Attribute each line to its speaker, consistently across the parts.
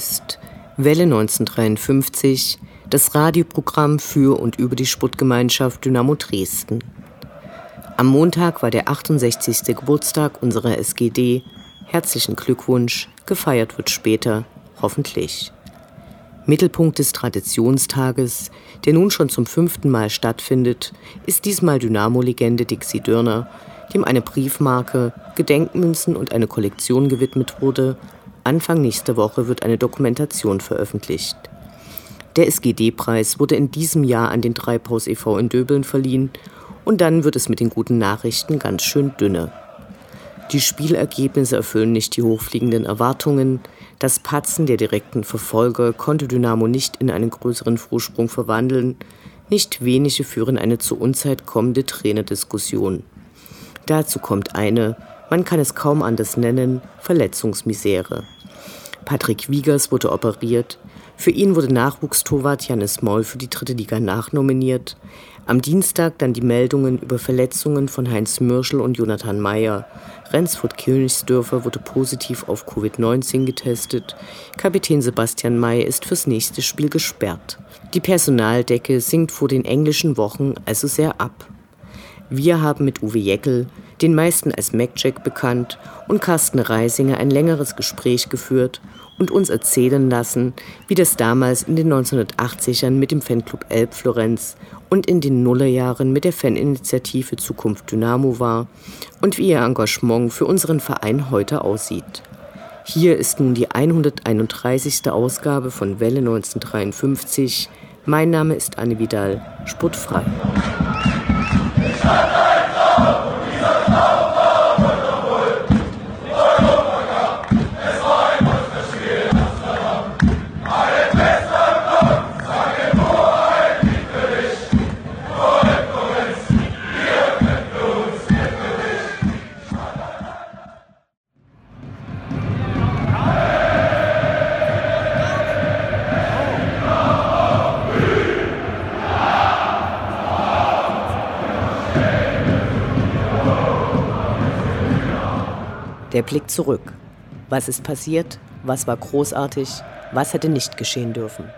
Speaker 1: Ist Welle 1953, das Radioprogramm für und über die Sportgemeinschaft Dynamo Dresden. Am Montag war der 68. Geburtstag unserer SGD. Herzlichen Glückwunsch, gefeiert wird später, hoffentlich. Mittelpunkt des Traditionstages, der nun schon zum fünften Mal stattfindet, ist diesmal Dynamo-Legende Dixie Dörner, dem eine Briefmarke, Gedenkmünzen und eine Kollektion gewidmet wurde, Anfang nächster Woche wird eine Dokumentation veröffentlicht. Der SGD-Preis wurde in diesem Jahr an den Treibhaus e.V. in Döbeln verliehen und dann wird es mit den guten Nachrichten ganz schön dünne. Die Spielergebnisse erfüllen nicht die hochfliegenden Erwartungen. Das Patzen der direkten Verfolger konnte Dynamo nicht in einen größeren Vorsprung verwandeln. Nicht wenige führen eine zur Unzeit kommende Trainerdiskussion. Dazu kommt eine, man kann es kaum anders nennen, Verletzungsmisere. Patrick Wiegers wurde operiert. Für ihn wurde Nachwuchstorwart Janis Moll für die dritte Liga nachnominiert. Am Dienstag dann die Meldungen über Verletzungen von Heinz Mürschel und Jonathan Meyer. Rensford Königsdörfer wurde positiv auf Covid-19 getestet. Kapitän Sebastian May ist fürs nächste Spiel gesperrt. Die Personaldecke sinkt vor den englischen Wochen also sehr ab. Wir haben mit Uwe Jeckel, den meisten als MacJack bekannt, und Carsten Reisinger ein längeres Gespräch geführt und uns erzählen lassen, wie das damals in den 1980ern mit dem Fanclub Elb Florenz und in den Nullerjahren mit der Faninitiative Zukunft Dynamo war und wie ihr Engagement für unseren Verein heute aussieht. Hier ist nun die 131. Ausgabe von Welle 1953. Mein Name ist Anne Vidal, sportfrei. Krishna, Krishna, Der Blick zurück. Was ist passiert? Was war großartig? Was hätte nicht geschehen dürfen?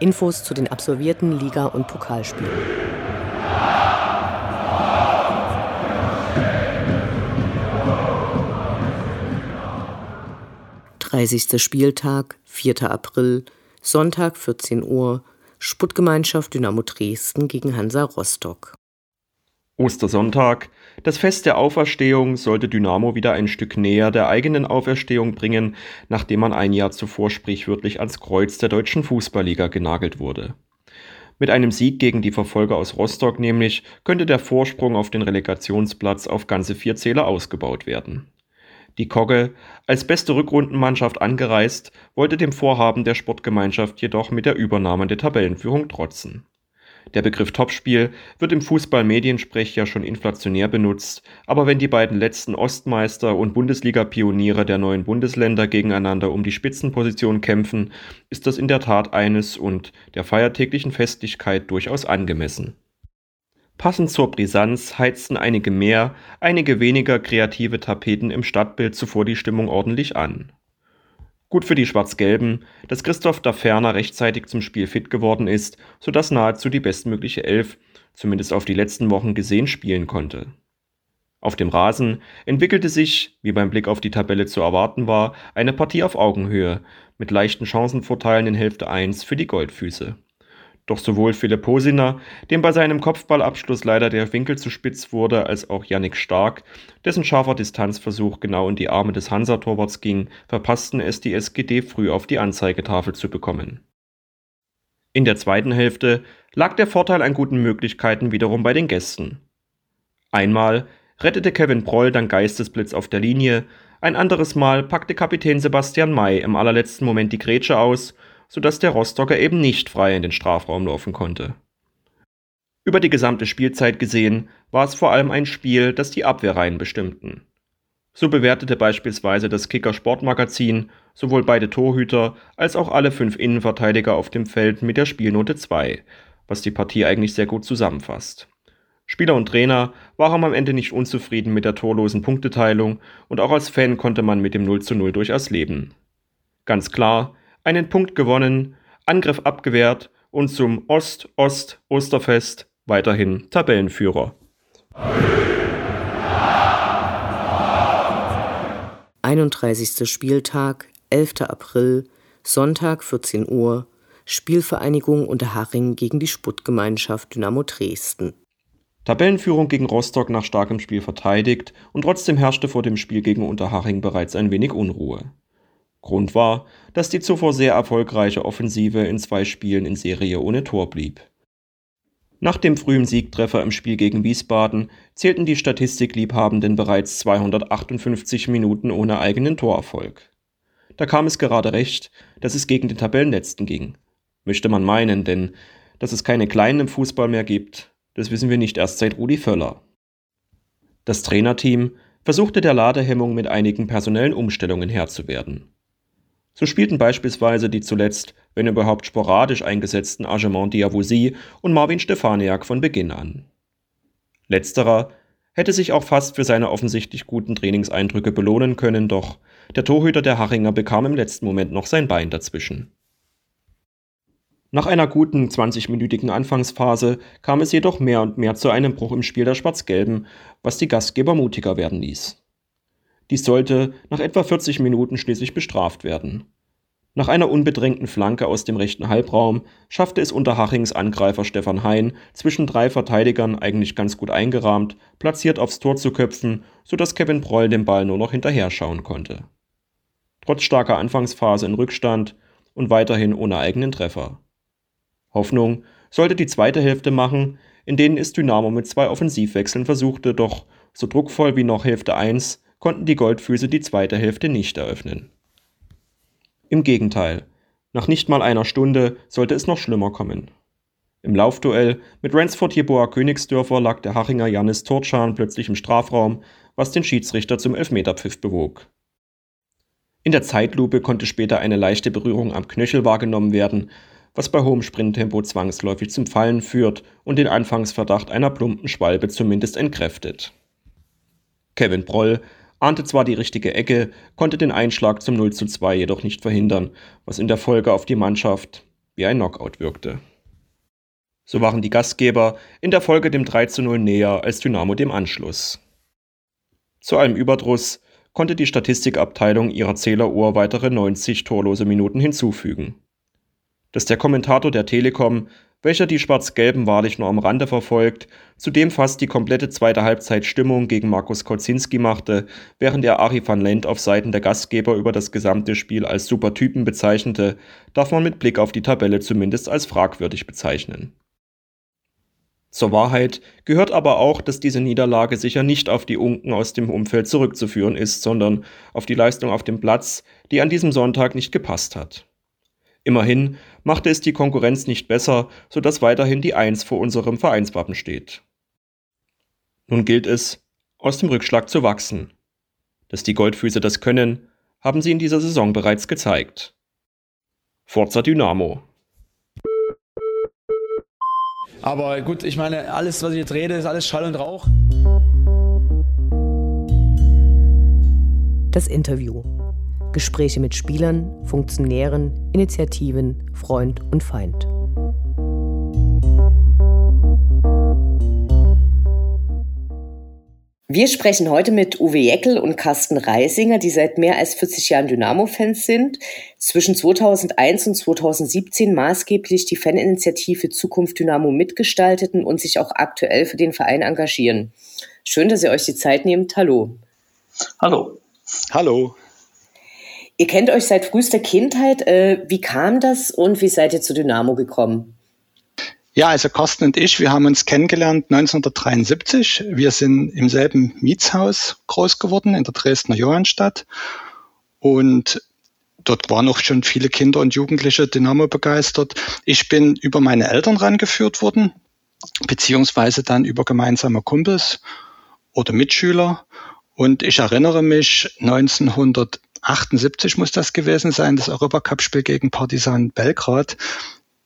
Speaker 1: Infos zu den absolvierten Liga- und Pokalspielen. Dreißigster Spieltag, 4. April, Sonntag 14 Uhr, Sputtgemeinschaft Dynamo Dresden gegen Hansa Rostock.
Speaker 2: Ostersonntag. Das Fest der Auferstehung sollte Dynamo wieder ein Stück näher der eigenen Auferstehung bringen, nachdem man ein Jahr zuvor sprichwörtlich ans Kreuz der deutschen Fußballliga genagelt wurde. Mit einem Sieg gegen die Verfolger aus Rostock nämlich könnte der Vorsprung auf den Relegationsplatz auf ganze vier Zähler ausgebaut werden. Die Kogge, als beste Rückrundenmannschaft angereist, wollte dem Vorhaben der Sportgemeinschaft jedoch mit der Übernahme der Tabellenführung trotzen. Der Begriff Topspiel wird im Fußballmediensprech ja schon inflationär benutzt, aber wenn die beiden letzten Ostmeister und Bundesliga-Pioniere der neuen Bundesländer gegeneinander um die Spitzenposition kämpfen, ist das in der Tat eines und der feiertäglichen Festlichkeit durchaus angemessen. Passend zur Brisanz heizten einige mehr, einige weniger kreative Tapeten im Stadtbild zuvor die Stimmung ordentlich an. Gut für die Schwarz-Gelben, dass Christoph da ferner rechtzeitig zum Spiel fit geworden ist, sodass nahezu die bestmögliche Elf, zumindest auf die letzten Wochen gesehen, spielen konnte. Auf dem Rasen entwickelte sich, wie beim Blick auf die Tabelle zu erwarten war, eine Partie auf Augenhöhe, mit leichten Chancenvorteilen in Hälfte 1 für die Goldfüße. Doch sowohl Philipp Hosiner, dem bei seinem Kopfballabschluss leider der Winkel zu spitz wurde, als auch Yannick Stark, dessen scharfer Distanzversuch genau in die Arme des Hansa-Torwarts ging, verpassten es die SGD früh auf die Anzeigetafel zu bekommen. In der zweiten Hälfte lag der Vorteil an guten Möglichkeiten wiederum bei den Gästen. Einmal rettete Kevin Proll dank Geistesblitz auf der Linie, ein anderes Mal packte Kapitän Sebastian May im allerletzten Moment die Grätsche aus, sodass der Rostocker eben nicht frei in den Strafraum laufen konnte. Über die gesamte Spielzeit gesehen war es vor allem ein Spiel, das die Abwehrreihen bestimmten. So bewertete beispielsweise das Kicker Sportmagazin sowohl beide Torhüter als auch alle fünf Innenverteidiger auf dem Feld mit der Spielnote 2, was die Partie eigentlich sehr gut zusammenfasst. Spieler und Trainer waren am Ende nicht unzufrieden mit der torlosen Punkteteilung und auch als Fan konnte man mit dem 0 zu 0 durchaus leben. Ganz klar, einen Punkt gewonnen, Angriff abgewehrt und zum Ost-Ost-Osterfest weiterhin Tabellenführer.
Speaker 1: 31. Spieltag, 11. April, Sonntag 14 Uhr, Spielvereinigung Unterhaching gegen die Sputtgemeinschaft Dynamo Dresden.
Speaker 2: Tabellenführung gegen Rostock nach starkem Spiel verteidigt und trotzdem herrschte vor dem Spiel gegen Unterhaching bereits ein wenig Unruhe. Grund war, dass die zuvor sehr erfolgreiche Offensive in zwei Spielen in Serie ohne Tor blieb. Nach dem frühen Siegtreffer im Spiel gegen Wiesbaden zählten die Statistikliebhabenden bereits 258 Minuten ohne eigenen Torerfolg. Da kam es gerade recht, dass es gegen den Tabellenletzten ging. Möchte man meinen, denn dass es keine Kleinen im Fußball mehr gibt, das wissen wir nicht erst seit Rudi Völler. Das Trainerteam versuchte der Ladehemmung mit einigen personellen Umstellungen Herr zu werden. So spielten beispielsweise die zuletzt, wenn überhaupt sporadisch eingesetzten Argement Diavosi und Marvin Stefaniak von Beginn an. Letzterer hätte sich auch fast für seine offensichtlich guten Trainingseindrücke belohnen können, doch der Torhüter der Haringer bekam im letzten Moment noch sein Bein dazwischen. Nach einer guten 20-minütigen Anfangsphase kam es jedoch mehr und mehr zu einem Bruch im Spiel der Schwarz-Gelben, was die Gastgeber mutiger werden ließ. Dies sollte nach etwa 40 Minuten schließlich bestraft werden. Nach einer unbedrängten Flanke aus dem rechten Halbraum schaffte es Unterhachings Angreifer Stefan Hein zwischen drei Verteidigern eigentlich ganz gut eingerahmt, platziert aufs Tor zu köpfen, sodass Kevin Proll dem Ball nur noch hinterher schauen konnte. Trotz starker Anfangsphase in Rückstand und weiterhin ohne eigenen Treffer. Hoffnung sollte die zweite Hälfte machen, in denen es Dynamo mit zwei Offensivwechseln versuchte, doch so druckvoll wie noch Hälfte 1 konnten die Goldfüße die zweite Hälfte nicht eröffnen. Im Gegenteil, nach nicht mal einer Stunde sollte es noch schlimmer kommen. Im Laufduell mit Ransford Jeboa Königsdörfer lag der Hachinger Janis Turchan plötzlich im Strafraum, was den Schiedsrichter zum Elfmeterpfiff bewog. In der Zeitlupe konnte später eine leichte Berührung am Knöchel wahrgenommen werden, was bei hohem Sprinttempo zwangsläufig zum Fallen führt und den Anfangsverdacht einer plumpen Schwalbe zumindest entkräftet. Kevin Broll ahnte zwar die richtige Ecke, konnte den Einschlag zum 0 zu 2 jedoch nicht verhindern, was in der Folge auf die Mannschaft wie ein Knockout wirkte. So waren die Gastgeber in der Folge dem 3 zu 0 näher als Dynamo dem Anschluss. Zu allem Überdruss konnte die Statistikabteilung ihrer Zähleruhr weitere 90 torlose Minuten hinzufügen dass der Kommentator der Telekom, welcher die Schwarz-Gelben wahrlich nur am Rande verfolgt, zudem fast die komplette zweite Halbzeit Stimmung gegen Markus Kocinski machte, während er Ari van Lent auf Seiten der Gastgeber über das gesamte Spiel als Supertypen bezeichnete, darf man mit Blick auf die Tabelle zumindest als fragwürdig bezeichnen. Zur Wahrheit gehört aber auch, dass diese Niederlage sicher nicht auf die Unken aus dem Umfeld zurückzuführen ist, sondern auf die Leistung auf dem Platz, die an diesem Sonntag nicht gepasst hat. Immerhin machte es die Konkurrenz nicht besser, sodass weiterhin die Eins vor unserem Vereinswappen steht. Nun gilt es, aus dem Rückschlag zu wachsen. Dass die Goldfüße das können, haben sie in dieser Saison bereits gezeigt. Forza Dynamo.
Speaker 3: Aber gut, ich meine, alles, was ich jetzt rede, ist alles Schall und Rauch.
Speaker 1: Das Interview. Gespräche mit Spielern, Funktionären, Initiativen, Freund und Feind. Wir sprechen heute mit Uwe Jeckel und Carsten Reisinger, die seit mehr als 40 Jahren Dynamo-Fans sind, zwischen 2001 und 2017 maßgeblich die Faninitiative Zukunft Dynamo mitgestalteten und sich auch aktuell für den Verein engagieren. Schön, dass ihr euch die Zeit nehmt. Hallo.
Speaker 4: Hallo.
Speaker 5: Hallo.
Speaker 1: Ihr kennt euch seit frühester Kindheit. Äh, wie kam das und wie seid ihr zu Dynamo gekommen?
Speaker 4: Ja, also Carsten und ich, wir haben uns kennengelernt 1973. Wir sind im selben Mietshaus groß geworden in der Dresdner Johannstadt. Und dort waren auch schon viele Kinder und Jugendliche Dynamo begeistert. Ich bin über meine Eltern rangeführt worden, beziehungsweise dann über gemeinsame Kumpels oder Mitschüler. Und ich erinnere mich, 1978 muss das gewesen sein, das Europacup-Spiel gegen Partisan Belgrad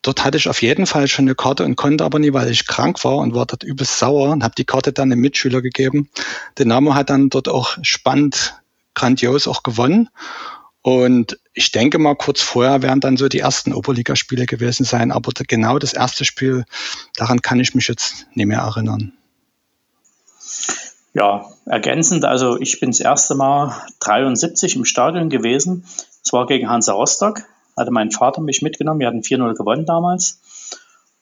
Speaker 4: dort hatte ich auf jeden Fall schon eine Karte und konnte aber nie, weil ich krank war und war dort übelst sauer und habe die Karte dann einem Mitschüler gegeben. Dynamo hat dann dort auch spannend, grandios auch gewonnen. Und ich denke mal, kurz vorher werden dann so die ersten Oberligaspiele gewesen sein. Aber genau das erste Spiel, daran kann ich mich jetzt nicht mehr erinnern.
Speaker 5: Ja, ergänzend, also ich bin das erste Mal 73 im Stadion gewesen. Es war gegen Hansa Rostock hatte mein Vater mich mitgenommen. Wir hatten 4-0 gewonnen damals.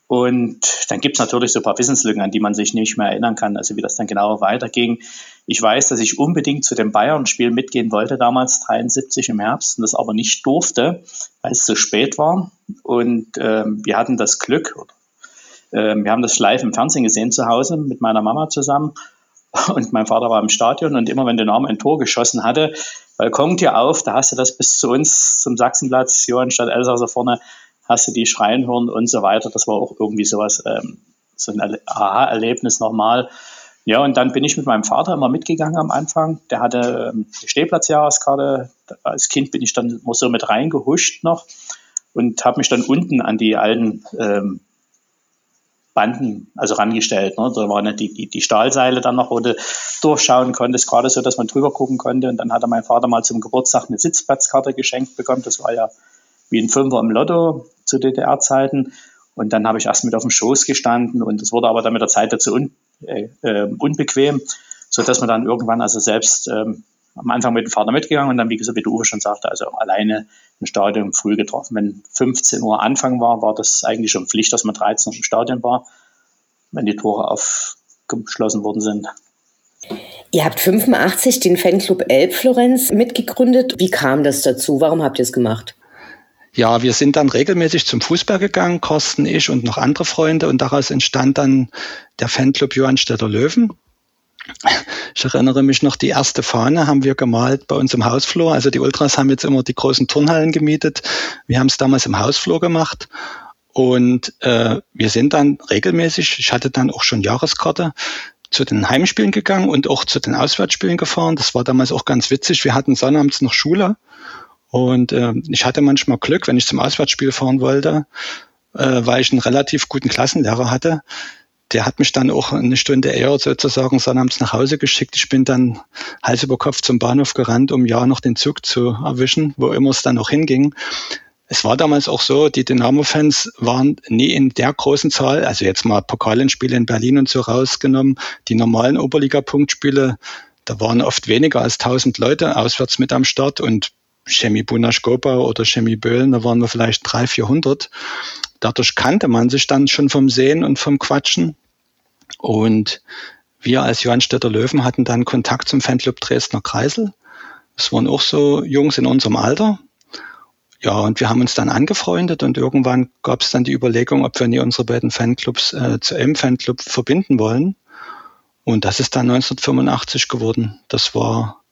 Speaker 5: Und dann gibt es natürlich so ein paar Wissenslücken, an die man sich nicht mehr erinnern kann, also wie das dann genau weiterging. Ich weiß, dass ich unbedingt zu dem Bayern-Spiel mitgehen wollte, damals 73 im Herbst, und das aber nicht durfte, weil es zu spät war. Und ähm, wir hatten das Glück, äh, wir haben das live im Fernsehen gesehen zu Hause mit meiner Mama zusammen. Und mein Vater war im Stadion und immer wenn der Name ein Tor geschossen hatte, Balkontür auf, da hast du das bis zu uns zum Sachsenplatz, Johannstadt Elsass vorne, hast du die schreien hören und so weiter. Das war auch irgendwie sowas, ähm, so ein Aha-Erlebnis nochmal. Ja, und dann bin ich mit meinem Vater immer mitgegangen am Anfang. Der hatte ähm, die Stehplatzjahreskarte. Als Kind bin ich dann immer so mit reingehuscht noch und habe mich dann unten an die alten ähm, Banden, also rangestellt. Ne? Da waren die, die, die Stahlseile dann noch, wo du durchschauen konntest, gerade so, dass man drüber gucken konnte. Und dann hatte mein Vater mal zum Geburtstag eine Sitzplatzkarte geschenkt bekommen. Das war ja wie ein Fünfer im Lotto zu DDR-Zeiten. Und dann habe ich erst mit auf dem Schoß gestanden und es wurde aber dann mit der Zeit dazu un, äh, äh, unbequem, so dass man dann irgendwann also selbst ähm, am Anfang mit dem Vater mitgegangen und dann, wie gesagt, wie der Uwe schon sagte, also alleine im Stadion früh getroffen. Wenn 15 Uhr Anfang war, war das eigentlich schon Pflicht, dass man 13 Uhr im Stadion war, wenn die Tore aufgeschlossen worden sind.
Speaker 1: Ihr habt 85 den Fanclub Elbflorenz mitgegründet. Wie kam das dazu? Warum habt ihr es gemacht?
Speaker 4: Ja, wir sind dann regelmäßig zum Fußball gegangen, Carsten, ich und noch andere Freunde. Und daraus entstand dann der Fanclub Johannstädter Löwen. Ich erinnere mich noch, die erste Fahne haben wir gemalt bei uns im Hausflur. Also die Ultras haben jetzt immer die großen Turnhallen gemietet. Wir haben es damals im Hausflur gemacht. Und äh, wir sind dann regelmäßig, ich hatte dann auch schon Jahreskarte, zu den Heimspielen gegangen und auch zu den Auswärtsspielen gefahren. Das war damals auch ganz witzig. Wir hatten sonnabends noch Schule und äh, ich hatte manchmal Glück, wenn ich zum Auswärtsspiel fahren wollte, äh, weil ich einen relativ guten Klassenlehrer hatte der hat mich dann auch eine Stunde eher sozusagen sonnabends nach Hause geschickt. Ich bin dann Hals über Kopf zum Bahnhof gerannt, um ja noch den Zug zu erwischen, wo immer es dann noch hinging. Es war damals auch so, die Dynamo-Fans waren nie in der großen Zahl, also jetzt mal Pokalenspiele in Berlin und so rausgenommen, die normalen Oberliga-Punktspiele, da waren oft weniger als 1000 Leute auswärts mit am Start und Chemie Bunaschkopau oder Chemie Böhlen, da waren wir vielleicht 300, 400. Dadurch kannte man sich dann schon vom Sehen und vom Quatschen. Und wir als Johannstädter Löwen hatten dann Kontakt zum Fanclub Dresdner Kreisel. Das waren auch so Jungs in unserem Alter. Ja, und wir haben uns dann angefreundet und irgendwann gab es dann die Überlegung, ob wir nie unsere beiden Fanclubs äh, zu einem Fanclub verbinden wollen. Und das ist dann 1985 geworden. Das war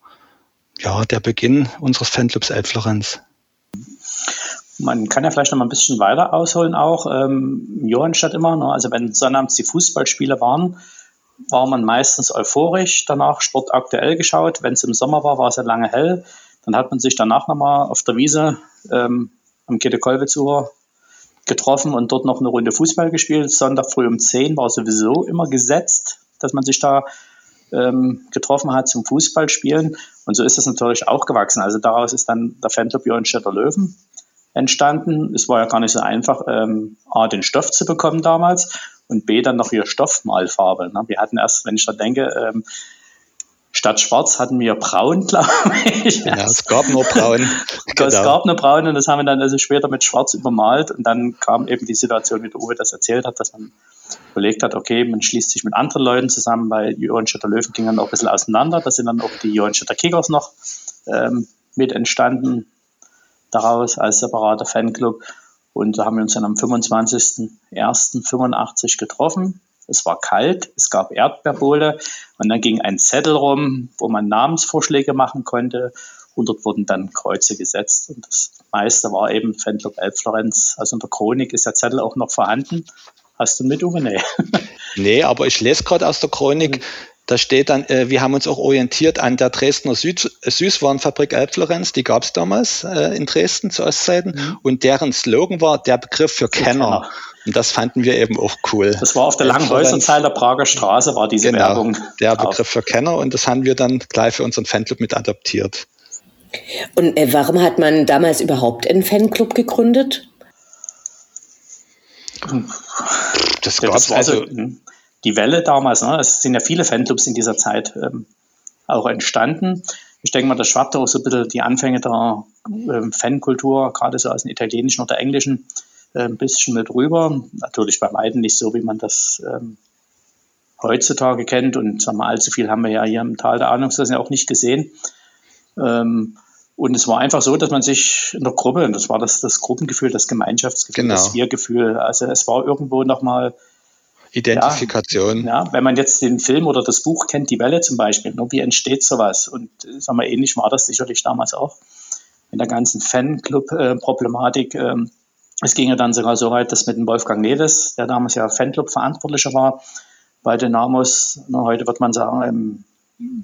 Speaker 4: ja der Beginn unseres Fanclubs Elbflorenz.
Speaker 5: Man kann ja vielleicht noch mal ein bisschen weiter ausholen auch. Ähm, Johannstadt immer, ne? also wenn sonnabends die Fußballspiele waren, war man meistens euphorisch, danach Sport aktuell geschaut. Wenn es im Sommer war, war es ja lange hell. Dann hat man sich danach nochmal auf der Wiese ähm, am Kette-Kolbe-Uhr getroffen und dort noch eine Runde Fußball gespielt. Sonntag früh um 10 war sowieso immer gesetzt, dass man sich da ähm, getroffen hat zum Fußballspielen. Und so ist es natürlich auch gewachsen. Also daraus ist dann der Fanclub Johannstädter Löwen entstanden. Es war ja gar nicht so einfach, ähm, A, den Stoff zu bekommen damals und B, dann noch ihre Stoffmalfarbe. Ne? Wir hatten erst, wenn ich da denke, ähm, statt schwarz hatten wir braun, glaube ich.
Speaker 4: Ja, es gab nur braun.
Speaker 5: genau. Es gab nur braun und das haben wir dann also später mit schwarz übermalt und dann kam eben die Situation, wie der Uwe das erzählt hat, dass man überlegt hat, okay, man schließt sich mit anderen Leuten zusammen, weil Johannstädter Löwen ging dann auch ein bisschen auseinander. Da sind dann auch die Johannstädter Kickers noch ähm, mit entstanden daraus als separater Fanclub. Und da haben wir uns dann am 25.01.85 getroffen. Es war kalt, es gab Erdbeerbohle und dann ging ein Zettel rum, wo man Namensvorschläge machen konnte. Und dort wurden dann Kreuze gesetzt. Und das meiste war eben Fanclub Elbflorenz. Also in der Chronik ist der Zettel auch noch vorhanden. Hast du mit, Uwe? Nee.
Speaker 4: nee, aber ich lese gerade aus der Chronik, da steht dann, äh, wir haben uns auch orientiert an der Dresdner Süd Süßwarenfabrik Elbflorenz, die gab es damals äh, in Dresden zu Ostzeiten. Mhm. Und deren Slogan war der Begriff für, für Kenner. Kenner. Und das fanden wir eben auch cool.
Speaker 5: Das war auf der langen Häuserzahl der Prager Straße, war diese genau, Werbung.
Speaker 4: Der. Begriff für Kenner und das haben wir dann gleich für unseren Fanclub mit adoptiert.
Speaker 1: Und äh, warum hat man damals überhaupt einen Fanclub gegründet?
Speaker 5: Das, ja, das war also, hm die Welle damals, ne, es sind ja viele Fanclubs in dieser Zeit ähm, auch entstanden. Ich denke mal, das schwappte auch so ein bisschen die Anfänge der ähm, Fankultur, gerade so aus dem italienischen oder englischen, äh, ein bisschen mit rüber. Natürlich bei weitem nicht so, wie man das ähm, heutzutage kennt. Und sagen wir, allzu viel haben wir ja hier im Tal der Ahnungslosen ja auch nicht gesehen. Ähm, und es war einfach so, dass man sich in der Gruppe, und das war das, das Gruppengefühl, das Gemeinschaftsgefühl, genau. das Wir-Gefühl, also es war irgendwo nochmal
Speaker 4: Identifikation.
Speaker 5: Ja, ja, wenn man jetzt den Film oder das Buch kennt, Die Welle zum Beispiel, ne, wie entsteht sowas? Und äh, sagen wir, ähnlich war das sicherlich damals auch in der ganzen Fanclub-Problematik. Ähm, es ging ja dann sogar so weit, dass mit dem Wolfgang Neves, der damals ja Fanclub-Verantwortlicher war, bei Dynamos, ne, heute wird man sagen,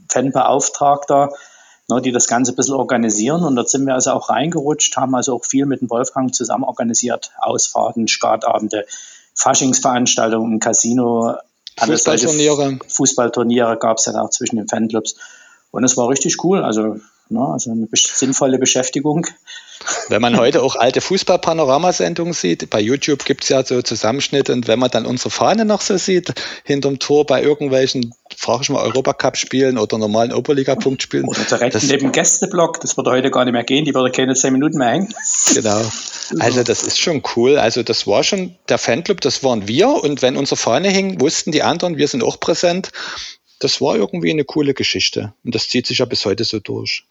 Speaker 5: Fanbeauftragter, ne, die das Ganze ein bisschen organisieren. Und dort sind wir also auch reingerutscht, haben also auch viel mit dem Wolfgang zusammen organisiert, Ausfahrten, Skatabende, Faschingsveranstaltungen im Casino.
Speaker 4: Fußballturniere.
Speaker 5: Fußballturniere gab es ja auch zwischen den Fanclubs. Und es war richtig cool. Also, ne, also eine sinnvolle Beschäftigung.
Speaker 4: Wenn man heute auch alte Fußball-Panoramasendungen sieht, bei YouTube gibt es ja so Zusammenschnitte und wenn man dann unsere Fahne noch so sieht, hinterm Tor bei irgendwelchen, frage ich mal, Europacup-Spielen oder normalen Oberliga-Punktspielen.
Speaker 5: Oder direkt das, neben Gästeblock, das würde heute gar nicht mehr gehen, die würde keine zehn Minuten mehr hängen.
Speaker 4: Genau. Also das ist schon cool. Also das war schon der Fanclub, das waren wir und wenn unsere Fahne hing, wussten die anderen, wir sind auch präsent. Das war irgendwie eine coole Geschichte und das zieht sich ja bis heute so durch.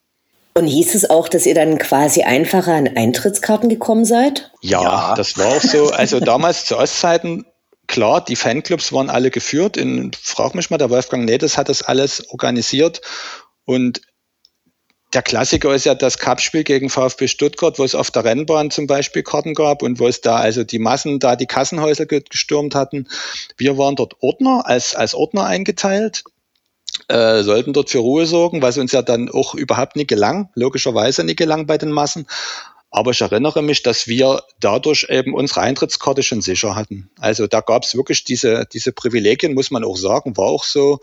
Speaker 1: Und hieß es auch, dass ihr dann quasi einfacher an Eintrittskarten gekommen seid?
Speaker 4: Ja, ja. das war auch so. Also damals zu Ostzeiten, klar, die Fanclubs waren alle geführt. In, frag mich mal, der Wolfgang Nedes hat das alles organisiert. Und der Klassiker ist ja das Cup-Spiel gegen VfB Stuttgart, wo es auf der Rennbahn zum Beispiel Karten gab und wo es da also die Massen da die Kassenhäuser gestürmt hatten. Wir waren dort Ordner, als, als Ordner eingeteilt äh, sollten dort für Ruhe sorgen, was uns ja dann auch überhaupt nicht gelang, logischerweise nicht gelang bei den Massen. Aber ich erinnere mich, dass wir dadurch eben unsere Eintrittskarte schon sicher hatten. Also da gab es wirklich diese, diese Privilegien, muss man auch sagen, war auch so,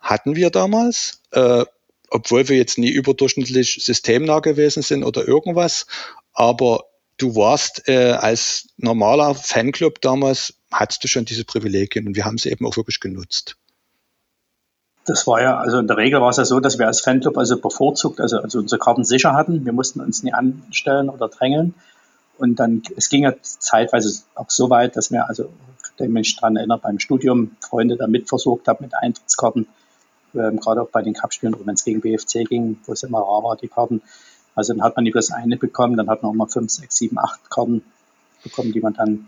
Speaker 4: hatten wir damals, äh, obwohl wir jetzt nie überdurchschnittlich systemnah gewesen sind oder irgendwas. Aber du warst äh, als normaler Fanclub damals, hattest du schon diese Privilegien und wir haben sie eben auch wirklich genutzt.
Speaker 5: Das war ja, also in der Regel war es ja so, dass wir als Fanclub also bevorzugt, also, also unsere Karten sicher hatten. Wir mussten uns nie anstellen oder drängeln. Und dann, es ging ja zeitweise auch so weit, dass wir, also, ich mich daran erinnert, beim Studium Freunde da mitversorgt haben mit Eintrittskarten, ähm, gerade auch bei den Cup-Spielen, wenn es gegen BFC ging, wo es immer rar war, die Karten. Also dann hat man nicht bloß eine bekommen, dann hat man auch mal fünf, sechs, sieben, acht Karten bekommen, die man dann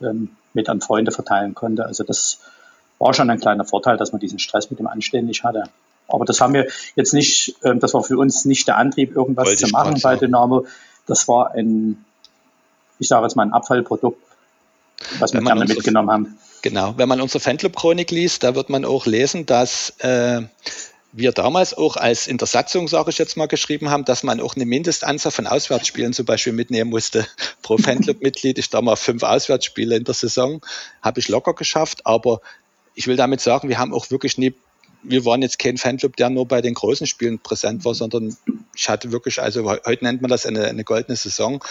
Speaker 5: ähm, mit an Freunde verteilen konnte. Also das war schon ein kleiner Vorteil, dass man diesen Stress mit dem Anstehen nicht hatte. Aber das haben wir jetzt nicht, ähm, das war für uns nicht der Antrieb, irgendwas Wollte zu machen bei Dynamo. Das war ein, ich sage jetzt mal, ein Abfallprodukt, was wir gerne mitgenommen haben.
Speaker 4: Genau, wenn man unsere Fanclub-Chronik liest, da wird man auch lesen, dass äh, wir damals auch als in der Satzung, sage ich jetzt mal, geschrieben haben, dass man auch eine Mindestanzahl von Auswärtsspielen zum Beispiel mitnehmen musste. Pro Fanclub-Mitglied, ich da mal fünf Auswärtsspiele in der Saison, habe ich locker geschafft, aber ich will damit sagen, wir haben auch wirklich nie, wir waren jetzt kein Fanclub, der nur bei den großen Spielen präsent war, sondern ich hatte wirklich, also heute nennt man das eine, eine goldene Saison.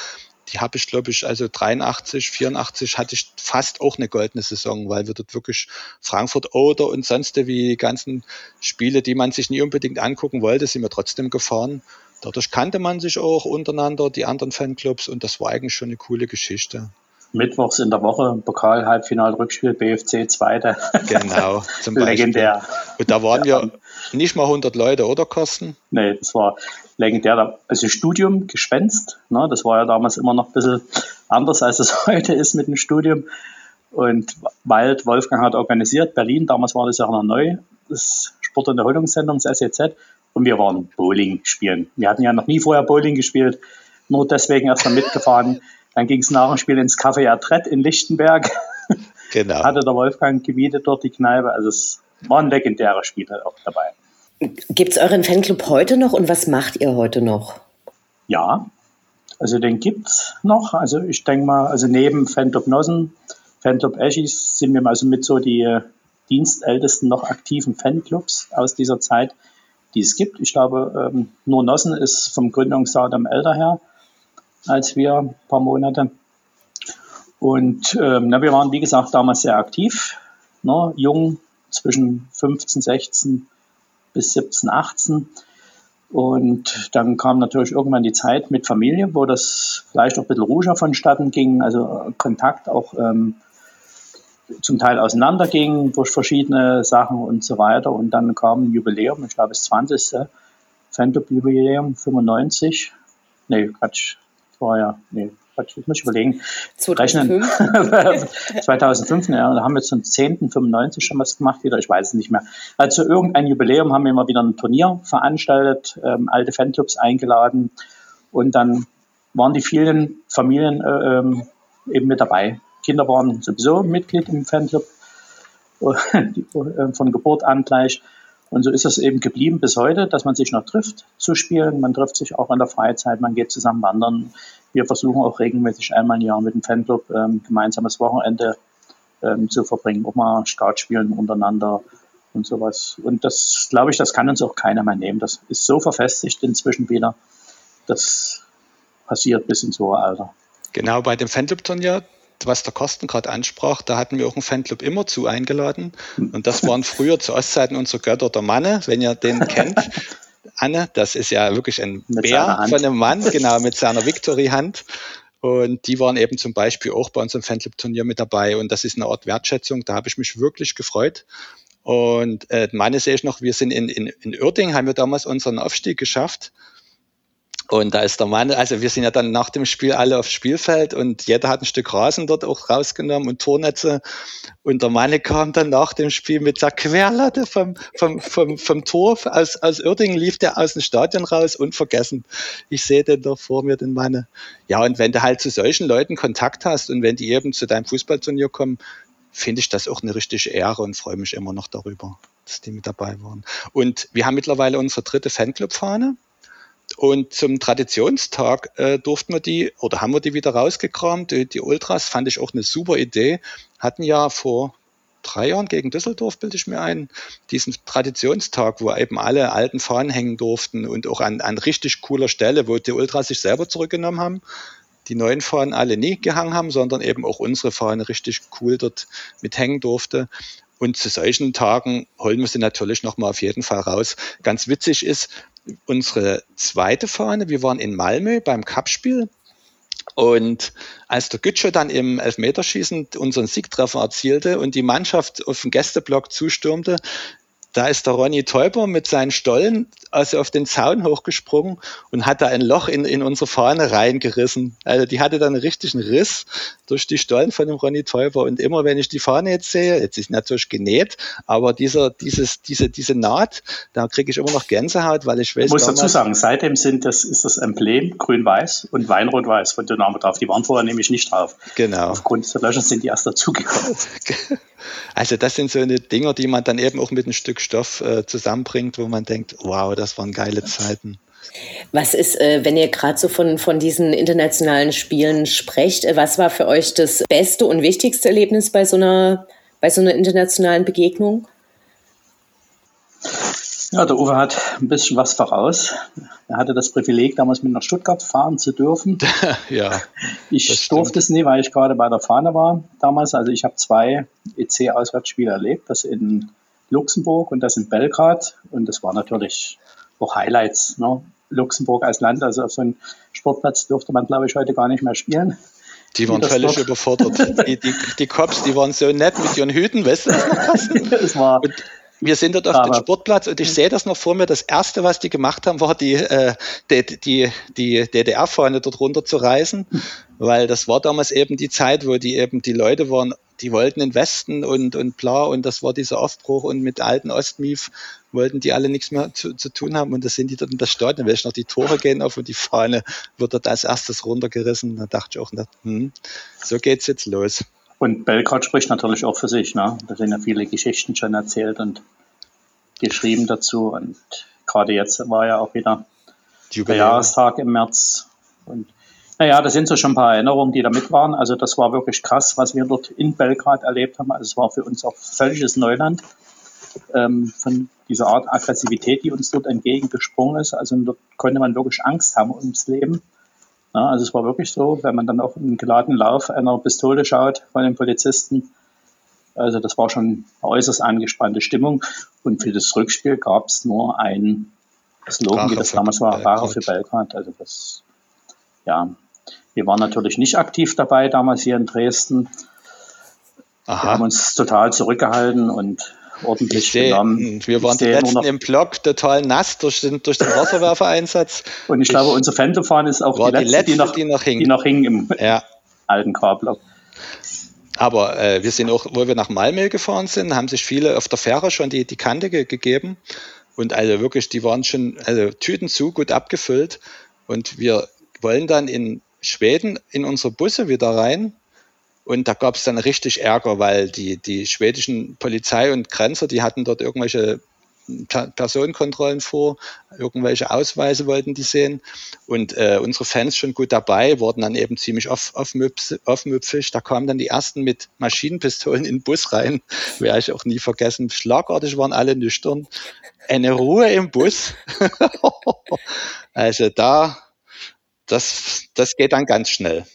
Speaker 4: Die habe ich, glaube ich, also 83, 84 hatte ich fast auch eine goldene Saison, weil wir dort wirklich Frankfurt oder und sonst wie die ganzen Spiele, die man sich nie unbedingt angucken wollte, sind wir trotzdem gefahren. Dadurch kannte man sich auch untereinander, die anderen Fanclubs, und das war eigentlich schon eine coole Geschichte.
Speaker 5: Mittwochs in der Woche, Pokal, Halbfinal, Rückspiel, BFC, Zweite.
Speaker 4: Genau,
Speaker 5: zum Beispiel. Legendär.
Speaker 4: Und da waren ja nicht mal 100 Leute, oder Kosten?
Speaker 5: Nee, das war legendär. Also Studium, Gespenst, ne, das war ja damals immer noch ein bisschen anders, als es heute ist mit dem Studium. Und Wald, Wolfgang hat organisiert, Berlin, damals war das ja noch neu, das Sport- und Erholungszentrum, das SEZ. Und wir waren Bowling spielen. Wir hatten ja noch nie vorher Bowling gespielt, nur deswegen erst mal mitgefahren. Dann ging es nach dem Spiel ins Café Adrett in Lichtenberg. Genau. Hatte der Wolfgang gemietet dort die Kneipe. Also es waren legendäre Spiele auch dabei.
Speaker 1: Gibt es euren Fanclub heute noch und was macht ihr heute noch?
Speaker 5: Ja, also den gibt es noch. Also ich denke mal, also neben Fanclub Nossen, Fanclub Eschis sind wir also mit so die äh, dienstältesten noch aktiven Fanclubs aus dieser Zeit, die es gibt. Ich glaube, ähm, nur Nossen ist vom Gründungsdatum älter her als wir, ein paar Monate. Und ähm, na, wir waren, wie gesagt, damals sehr aktiv, ne, jung, zwischen 15, 16 bis 17, 18. Und dann kam natürlich irgendwann die Zeit mit Familie, wo das vielleicht auch ein bisschen ruhiger vonstatten ging, also Kontakt auch ähm, zum Teil auseinanderging durch verschiedene Sachen und so weiter. Und dann kam ein Jubiläum, ich glaube das 20. Fanclub-Jubiläum 95. Nee, Quatsch, ja, nee, ich muss überlegen. 2005? 2005, ja, da haben wir zum 10.95 schon was gemacht wieder, ich weiß es nicht mehr. Also irgendein Jubiläum haben wir immer wieder ein Turnier veranstaltet, ähm, alte Fanclubs eingeladen und dann waren die vielen Familien äh, ähm, eben mit dabei. Kinder waren sowieso Mitglied im Fanclub, äh, von Geburt an gleich. Und so ist es eben geblieben bis heute, dass man sich noch trifft zu spielen. Man trifft sich auch in der Freizeit, man geht zusammen wandern. Wir versuchen auch regelmäßig einmal im Jahr mit dem Fanclub ähm, gemeinsames Wochenende ähm, zu verbringen, auch mal Skat spielen untereinander und sowas. Und das, glaube ich, das kann uns auch keiner mehr nehmen. Das ist so verfestigt inzwischen wieder. Das passiert bis ins hohe Alter.
Speaker 4: Genau, bei dem Fanclub-Turnier, was der Kosten gerade ansprach, da hatten wir auch einen Fanclub immer zu eingeladen. Und das waren früher zu Ostzeiten unsere Götter der Manne, wenn ihr den kennt. Anne, das ist ja wirklich ein mit Bär von einem Mann, genau, mit seiner Victory-Hand. Und die waren eben zum Beispiel auch bei unserem Fanclub-Turnier mit dabei. Und das ist eine Art Wertschätzung. Da habe ich mich wirklich gefreut. Und äh, meine sehe ich noch, wir sind in, in, in Uerding, haben wir damals unseren Aufstieg geschafft. Und da ist der Mann, also wir sind ja dann nach dem Spiel alle aufs Spielfeld und jeder hat ein Stück Rasen dort auch rausgenommen und Tornetze. Und der Mann kam dann nach dem Spiel mit der Querlatte vom, vom, vom, vom Tor aus, aus Uerdingen, lief der aus dem Stadion raus, unvergessen. Ich sehe den da vor mir, den Mann. Ja, und wenn du halt zu solchen Leuten Kontakt hast und wenn die eben zu deinem Fußballturnier kommen, finde ich das auch eine richtige Ehre und freue mich immer noch darüber, dass die mit dabei waren. Und wir haben mittlerweile unsere dritte Fanclub-Fahne. Und zum Traditionstag äh, durften wir die oder haben wir die wieder rausgekramt. Die, die Ultras fand ich auch eine super Idee. Hatten ja vor drei Jahren gegen Düsseldorf, bilde ich mir ein, diesen Traditionstag, wo eben alle alten Fahnen hängen durften und auch an, an richtig cooler Stelle, wo die Ultras sich selber zurückgenommen haben. Die neuen Fahnen alle nie gehangen haben, sondern eben auch unsere Fahne richtig cool dort mithängen durfte. Und zu solchen Tagen holen wir sie natürlich nochmal auf jeden Fall raus. Ganz witzig ist, unsere zweite Fahne. Wir waren in Malmö beim Cup-Spiel. Und als der Gütsche dann im Elfmeterschießen unseren Siegtreffer erzielte und die Mannschaft auf den Gästeblock zustürmte, da ist der Ronny Teuber mit seinen Stollen also auf den Zaun hochgesprungen und hat da ein Loch in, in unsere Fahne reingerissen. Also die hatte dann einen richtigen Riss durch die Stollen von dem Ronny Teuber. Und immer wenn ich die Fahne jetzt sehe, jetzt ist natürlich genäht, aber dieser, dieses, diese, diese Naht, da kriege ich immer noch Gänsehaut, weil ich weiß. Ich
Speaker 5: muss dazu sagen, seitdem sind das, ist das Emblem grün-weiß und Weinrot-weiß von Dynamo drauf. Die waren vorher nämlich nicht drauf.
Speaker 4: Genau.
Speaker 5: Aufgrund des Löschens sind die erst dazugekommen.
Speaker 4: Also das sind so eine Dinger, die man dann eben auch mit einem Stück Stoff äh, zusammenbringt, wo man denkt, wow, das waren geile Zeiten.
Speaker 1: Was ist, äh, wenn ihr gerade so von, von diesen internationalen Spielen sprecht, äh, was war für euch das beste und wichtigste Erlebnis bei so einer, bei so einer internationalen Begegnung?
Speaker 5: Ja, der Uwe hat ein bisschen was voraus. Er hatte das Privileg, damals mit nach Stuttgart fahren zu dürfen.
Speaker 4: ja.
Speaker 5: Ich durfte es nie, weil ich gerade bei der Fahne war damals. Also ich habe zwei EC-Auswärtsspiele erlebt, das in Luxemburg und das in Belgrad. Und das war natürlich auch Highlights. Ne? Luxemburg als Land, also auf so einem Sportplatz durfte man, glaube ich, heute gar nicht mehr spielen.
Speaker 4: Die waren völlig überfordert. Die, die, die Cops, die waren so nett mit ihren Hüten, weißt du das war und wir sind dort auf dem Sportplatz und ich sehe das noch vor mir. Das erste, was die gemacht haben, war die, äh, die, die, die DDR-Fahne dort runter zu reißen, weil das war damals eben die Zeit, wo die eben die Leute waren, die wollten in Westen und, und bla und das war dieser Aufbruch und mit alten Ostmief wollten die alle nichts mehr zu, zu tun haben und da sind die dort in das Stadion, weil ich noch die Tore gehen auf und die Fahne wird dort als erstes runtergerissen. Da dachte ich auch, hm, so geht's jetzt los.
Speaker 5: Und Belgrad spricht natürlich auch für sich. Ne? Da sind ja viele Geschichten schon erzählt und geschrieben dazu. Und gerade jetzt war ja auch wieder der Jahrestag im März. Und naja, das sind so schon ein paar Erinnerungen, die da mit waren. Also das war wirklich krass, was wir dort in Belgrad erlebt haben. Also es war für uns auch völliges Neuland ähm, von dieser Art Aggressivität, die uns dort entgegengesprungen ist. Also dort konnte man wirklich Angst haben ums Leben. Ja, also es war wirklich so, wenn man dann auch im geladenen Lauf einer Pistole schaut von den Polizisten, also das war schon eine äußerst angespannte Stimmung. Und für das Rückspiel gab es nur ein Slogan, wie das damals war, Rache für Belgrad. Also das, ja, wir waren natürlich nicht aktiv dabei damals hier in Dresden. Aha. Wir haben uns total zurückgehalten und ordentlich
Speaker 4: ich genommen. Hm, wir waren die letzten im Block total nass durch den, durch den Wasserwerfereinsatz.
Speaker 5: Und ich, ich glaube, unser Fandofahren ist auch die letzte, die, letzte, die, noch, die noch hing. Die noch hing im ja. alten K-Block.
Speaker 4: Aber äh, wir sind auch, wo wir nach Malmö gefahren sind, haben sich viele auf der Fähre schon die, die Kante ge gegeben. Und also wirklich, die waren schon also Tüten zu gut abgefüllt. Und wir wollen dann in Schweden in unsere Busse wieder rein und da gab es dann richtig Ärger, weil die, die schwedischen Polizei und Grenzer, die hatten dort irgendwelche Personenkontrollen vor, irgendwelche Ausweise wollten die sehen. Und äh, unsere Fans schon gut dabei, wurden dann eben ziemlich off, aufmüpfig. Da kamen dann die ersten mit Maschinenpistolen in den Bus rein. Werde ich auch nie vergessen. Schlagartig waren alle nüchtern. Eine Ruhe im Bus. also da, das, das geht dann ganz schnell.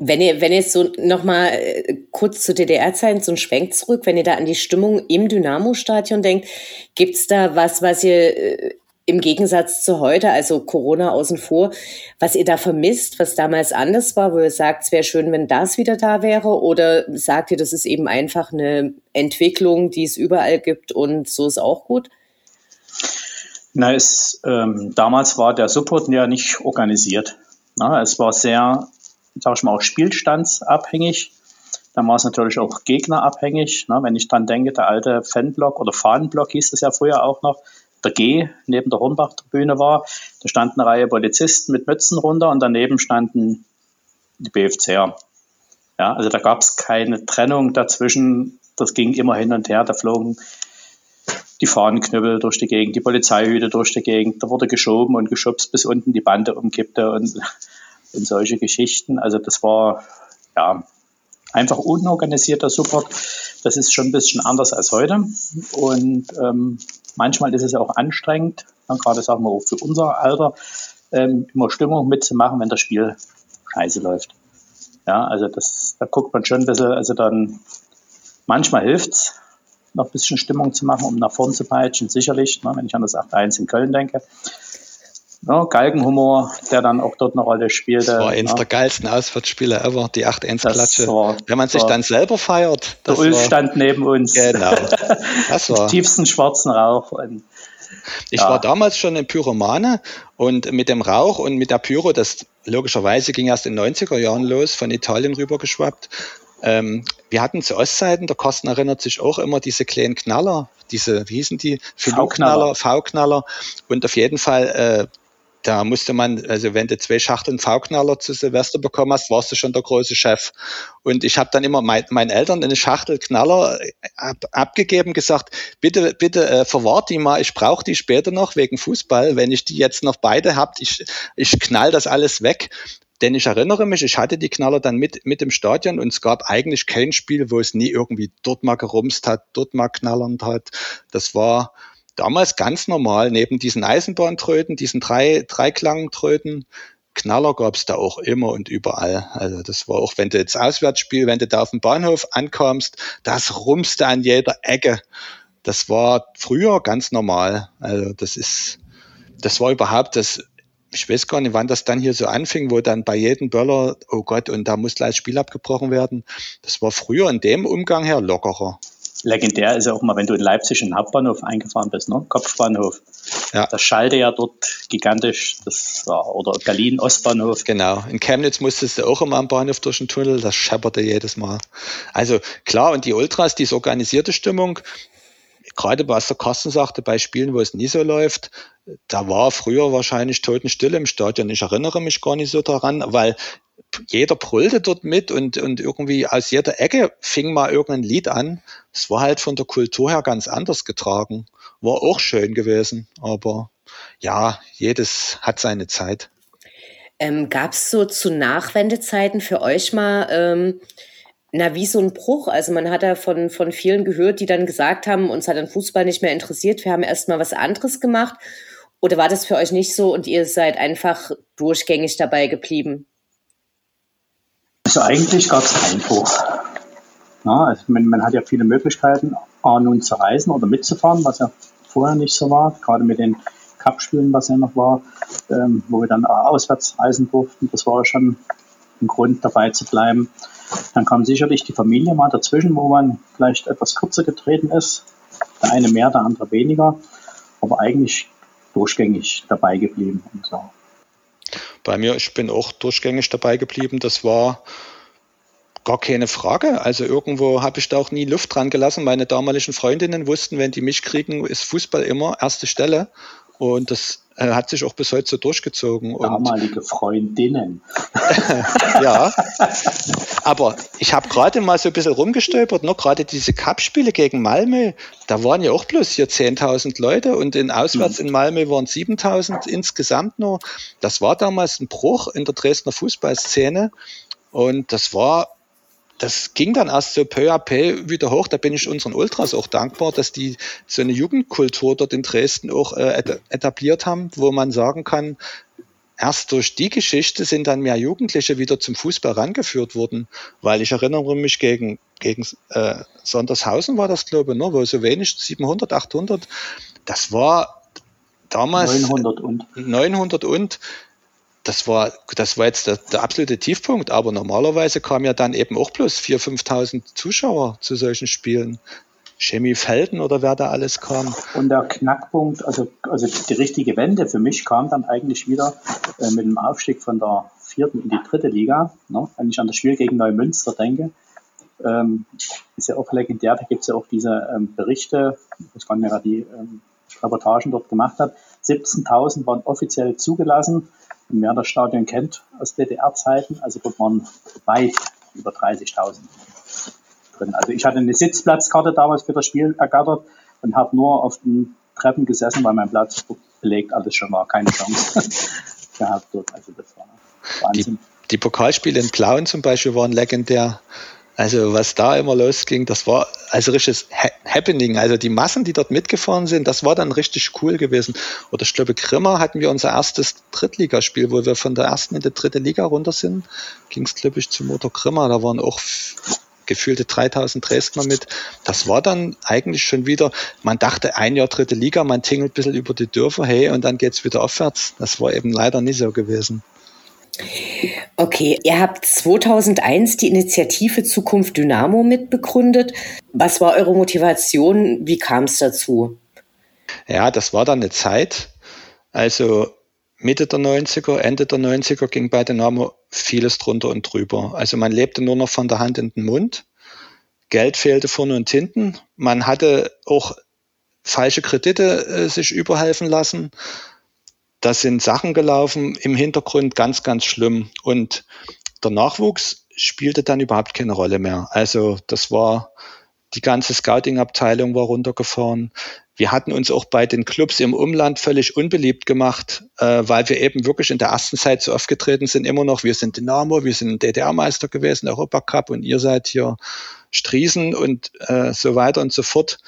Speaker 1: Wenn ihr, wenn ihr so nochmal äh, kurz zu DDR-Zeiten so einen Schwenk zurück, wenn ihr da an die Stimmung im Dynamo-Stadion denkt, gibt's da was, was ihr äh, im Gegensatz zu heute, also Corona außen vor, was ihr da vermisst, was damals anders war, wo ihr sagt, es wäre schön, wenn das wieder da wäre? Oder sagt ihr, das ist eben einfach eine Entwicklung, die es überall gibt und so ist auch gut?
Speaker 5: Na, es, ähm, damals war der Support ja nicht organisiert. Na, es war sehr sag ich mal, auch spielstandsabhängig. Dann war es natürlich auch gegnerabhängig. Ne? Wenn ich dran denke, der alte Fanblock oder Fahnenblock hieß es ja früher auch noch, der G neben der Hornbach-Tribüne war, da stand eine Reihe Polizisten mit Mützen runter und daneben standen die BFCer. Ja, also da gab es keine Trennung dazwischen. Das ging immer hin und her. Da flogen die Fahnenknüppel durch die Gegend, die Polizeihüte durch die Gegend. Da wurde geschoben und geschubst, bis unten die Bande umkippte. Und und solche Geschichten. Also das war ja einfach unorganisierter Support. Das ist schon ein bisschen anders als heute. Und ähm, manchmal ist es auch anstrengend, gerade sagen wir auch für unser Alter, ähm, immer Stimmung mitzumachen, wenn das Spiel scheiße läuft. Ja, also das, da guckt man schon ein bisschen, also dann manchmal hilft es, noch ein bisschen Stimmung zu machen, um nach vorn zu peitschen, sicherlich, ne, wenn ich an das 8-1 in Köln denke ja, Galgenhumor, der dann auch dort eine Rolle spielte.
Speaker 4: Das war eines ja. der geilsten Auswärtsspiele ever, die 8-1-Klatsche. Wenn man sich dann selber feiert.
Speaker 5: Der Ulf war, stand neben uns.
Speaker 4: Genau.
Speaker 5: Das war. tiefsten schwarzen Rauch. Und,
Speaker 4: ich ja. war damals schon ein Pyromane und mit dem Rauch und mit der Pyro, das logischerweise ging erst in den 90er Jahren los, von Italien rübergeschwappt. Ähm, wir hatten zu Ostzeiten, der Kosten erinnert sich auch immer diese kleinen Knaller, diese, wie hießen die? V-Knaller, V-Knaller. Und auf jeden Fall, äh, da musste man, also wenn du zwei Schachteln V-Knaller zu Silvester bekommen hast, warst du schon der große Chef. Und ich habe dann immer mein, meinen Eltern eine Schachtel Knaller äh, ab, abgegeben, gesagt, bitte, bitte äh, verwahrt die mal, ich brauche die später noch wegen Fußball. Wenn ich die jetzt noch beide habt, ich, ich knall das alles weg. Denn ich erinnere mich, ich hatte die Knaller dann mit, mit im Stadion und es gab eigentlich kein Spiel, wo es nie irgendwie dort mal gerumst hat, dort mal knallernd hat. Das war, damals ganz normal, neben diesen Eisenbahntröten, diesen drei, Dreiklangtröten, Knaller gab es da auch immer und überall. Also das war auch, wenn du jetzt Auswärtsspiel, wenn du da auf dem Bahnhof ankommst, das rumste an jeder Ecke. Das war früher ganz normal. Also das ist, das war überhaupt das ich weiß gar nicht, wann das dann hier so anfing, wo dann bei jedem Böller, oh Gott, und da muss gleich Spiel abgebrochen werden. Das war früher in dem Umgang her lockerer.
Speaker 5: Legendär ist ja auch mal, wenn du in Leipzig in den Hauptbahnhof eingefahren bist, ne? Kopfbahnhof. Ja. Das schallte ja dort gigantisch, das war, oder Berlin Ostbahnhof.
Speaker 4: Genau. In Chemnitz musstest du auch immer am Bahnhof durch den Tunnel, das schepperte jedes Mal. Also klar, und die Ultras, diese organisierte Stimmung, gerade was der Carsten sagte, bei Spielen, wo es nie so läuft, da war früher wahrscheinlich Totenstille im Stadion. Ich erinnere mich gar nicht so daran, weil jeder brüllte dort mit und, und irgendwie aus jeder Ecke fing mal irgendein Lied an. Es war halt von der Kultur her ganz anders getragen. War auch schön gewesen, aber ja, jedes hat seine Zeit.
Speaker 1: Ähm, Gab es so zu Nachwendezeiten für euch mal ähm, na, wie so ein Bruch. Also man hat da von, von vielen gehört, die dann gesagt haben, uns hat ein Fußball nicht mehr interessiert, wir haben erstmal was anderes gemacht. Oder war das für euch nicht so und ihr seid einfach durchgängig dabei geblieben?
Speaker 5: Also eigentlich gab es keinen Bruch. Ja, also man, man, hat ja viele Möglichkeiten, A, nun zu reisen oder mitzufahren, was ja vorher nicht so war, gerade mit den Cup-Spielen, was ja noch war, ähm, wo wir dann auswärts reisen durften. Das war schon ein Grund, dabei zu bleiben. Dann kam sicherlich die Familie mal dazwischen, wo man vielleicht etwas kürzer getreten ist. Der eine mehr, der andere weniger. Aber eigentlich durchgängig dabei geblieben. Und so.
Speaker 4: Bei mir, ich bin auch durchgängig dabei geblieben. Das war gar keine Frage. Also irgendwo habe ich da auch nie Luft dran gelassen. Meine damaligen Freundinnen wussten, wenn die mich kriegen, ist Fußball immer erste Stelle. Und das äh, hat sich auch bis heute so durchgezogen.
Speaker 5: Damalige Freundinnen.
Speaker 4: ja, aber ich habe gerade mal so ein bisschen rumgestolpert, ne? gerade diese Cup-Spiele gegen Malmö, da waren ja auch bloß hier 10.000 Leute und in auswärts mhm. in Malmö waren 7.000 insgesamt nur. Das war damals ein Bruch in der Dresdner Fußballszene und das war das ging dann erst so peu à peu wieder hoch. Da bin ich unseren Ultras auch dankbar, dass die so eine Jugendkultur dort in Dresden auch äh, etabliert haben, wo man sagen kann, erst durch die Geschichte sind dann mehr Jugendliche wieder zum Fußball rangeführt worden, weil ich erinnere mich gegen, gegen äh, Sondershausen war das, glaube ich, ne, wo so wenig, 700, 800, das war damals
Speaker 5: 900 und.
Speaker 4: 900 und das war, das war jetzt der, der, absolute Tiefpunkt, aber normalerweise kamen ja dann eben auch bloß 4.000, 5.000 Zuschauer zu solchen Spielen. Chemie Felden oder wer da alles kam.
Speaker 5: Und der Knackpunkt, also, also die richtige Wende für mich kam dann eigentlich wieder äh, mit dem Aufstieg von der vierten in die dritte Liga. Ne? Wenn ich an das Spiel gegen Neumünster denke, ähm, ist ja auch legendär, da gibt es ja auch diese ähm, Berichte, ich weiß gar die ähm, Reportagen dort gemacht hat. 17.000 waren offiziell zugelassen wer das Stadion kennt aus DDR-Zeiten, also dort waren weit über 30.000 drin. Also ich hatte eine Sitzplatzkarte damals für das Spiel ergattert und habe nur auf den Treppen gesessen, weil mein Platz belegt alles schon war, keine Chance gehabt dort. Also das war
Speaker 4: Wahnsinn. Die, die Pokalspiele in Plauen zum Beispiel waren legendär. Also was da immer losging, das war also richtiges Happening. Also die Massen, die dort mitgefahren sind, das war dann richtig cool gewesen. Oder ich glaube, Grimmer hatten wir unser erstes Drittligaspiel, wo wir von der ersten in die dritte Liga runter sind. Ging es, glaube ich, zum Motor Grimmer. Da waren auch gefühlte 3000 Dresdner mit. Das war dann eigentlich schon wieder, man dachte ein Jahr dritte Liga, man tingelt ein bisschen über die Dörfer, hey, und dann geht's wieder aufwärts. Das war eben leider nicht so gewesen.
Speaker 1: Okay, ihr habt 2001 die Initiative Zukunft Dynamo mitbegründet. Was war eure Motivation? Wie kam es dazu?
Speaker 4: Ja, das war dann eine Zeit. Also Mitte der 90er, Ende der 90er ging bei Dynamo vieles drunter und drüber. Also man lebte nur noch von der Hand in den Mund. Geld fehlte vorne und hinten. Man hatte auch falsche Kredite äh, sich überhelfen lassen. Da sind Sachen gelaufen im Hintergrund ganz, ganz schlimm. Und der Nachwuchs spielte dann überhaupt keine Rolle mehr. Also das war, die ganze Scouting-Abteilung war runtergefahren. Wir hatten uns auch bei den Clubs im Umland völlig unbeliebt gemacht, äh, weil wir eben wirklich in der ersten Zeit so aufgetreten sind, immer noch, wir sind Dynamo, wir sind DDR-Meister gewesen, Europacup und ihr seid hier Striesen und äh, so weiter und so fort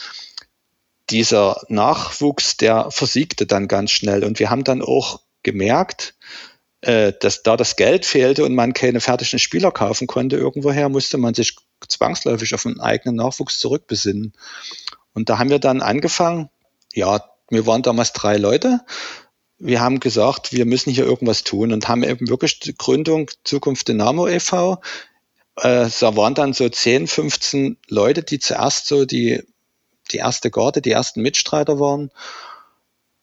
Speaker 4: dieser Nachwuchs, der versiegte dann ganz schnell. Und wir haben dann auch gemerkt, äh, dass da das Geld fehlte und man keine fertigen Spieler kaufen konnte irgendwoher, musste man sich zwangsläufig auf einen eigenen Nachwuchs zurückbesinnen. Und da haben wir dann angefangen, ja, wir waren damals drei Leute, wir haben gesagt, wir müssen hier irgendwas tun und haben eben wirklich die Gründung Zukunft Dynamo e.V. Äh, da waren dann so 10, 15 Leute, die zuerst so die, die erste Garde, die ersten Mitstreiter waren.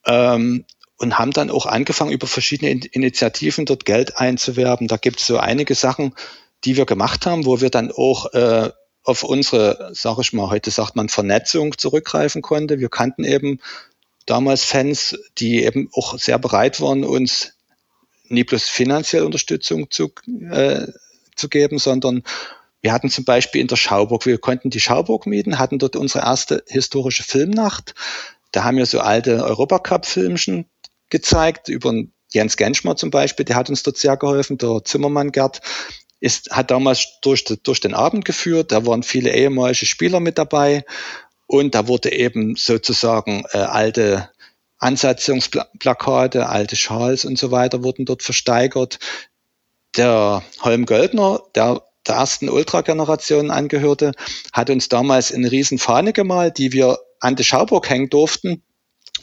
Speaker 4: Ähm, und haben dann auch angefangen, über verschiedene Initiativen dort Geld einzuwerben. Da gibt es so einige Sachen, die wir gemacht haben, wo wir dann auch äh, auf unsere, sage ich mal, heute sagt man Vernetzung zurückgreifen konnte. Wir kannten eben damals Fans, die eben auch sehr bereit waren, uns nie bloß finanzielle Unterstützung zu, äh, zu geben, sondern wir hatten zum Beispiel in der Schauburg, wir konnten die Schauburg mieten, hatten dort unsere erste historische Filmnacht. Da haben wir so alte Europacup-Filmchen gezeigt, über Jens Genschmer zum Beispiel, der hat uns dort sehr geholfen, der Zimmermann Gerd ist, hat damals durch, durch den Abend geführt, da waren viele ehemalige Spieler mit dabei und da wurde eben sozusagen äh, alte Ansatzungsplakate, alte Schals und so weiter wurden dort versteigert. Der Holm Göldner, der der ersten Ultra-Generation angehörte, hat uns damals eine riesen Fahne gemalt, die wir an die Schauburg hängen durften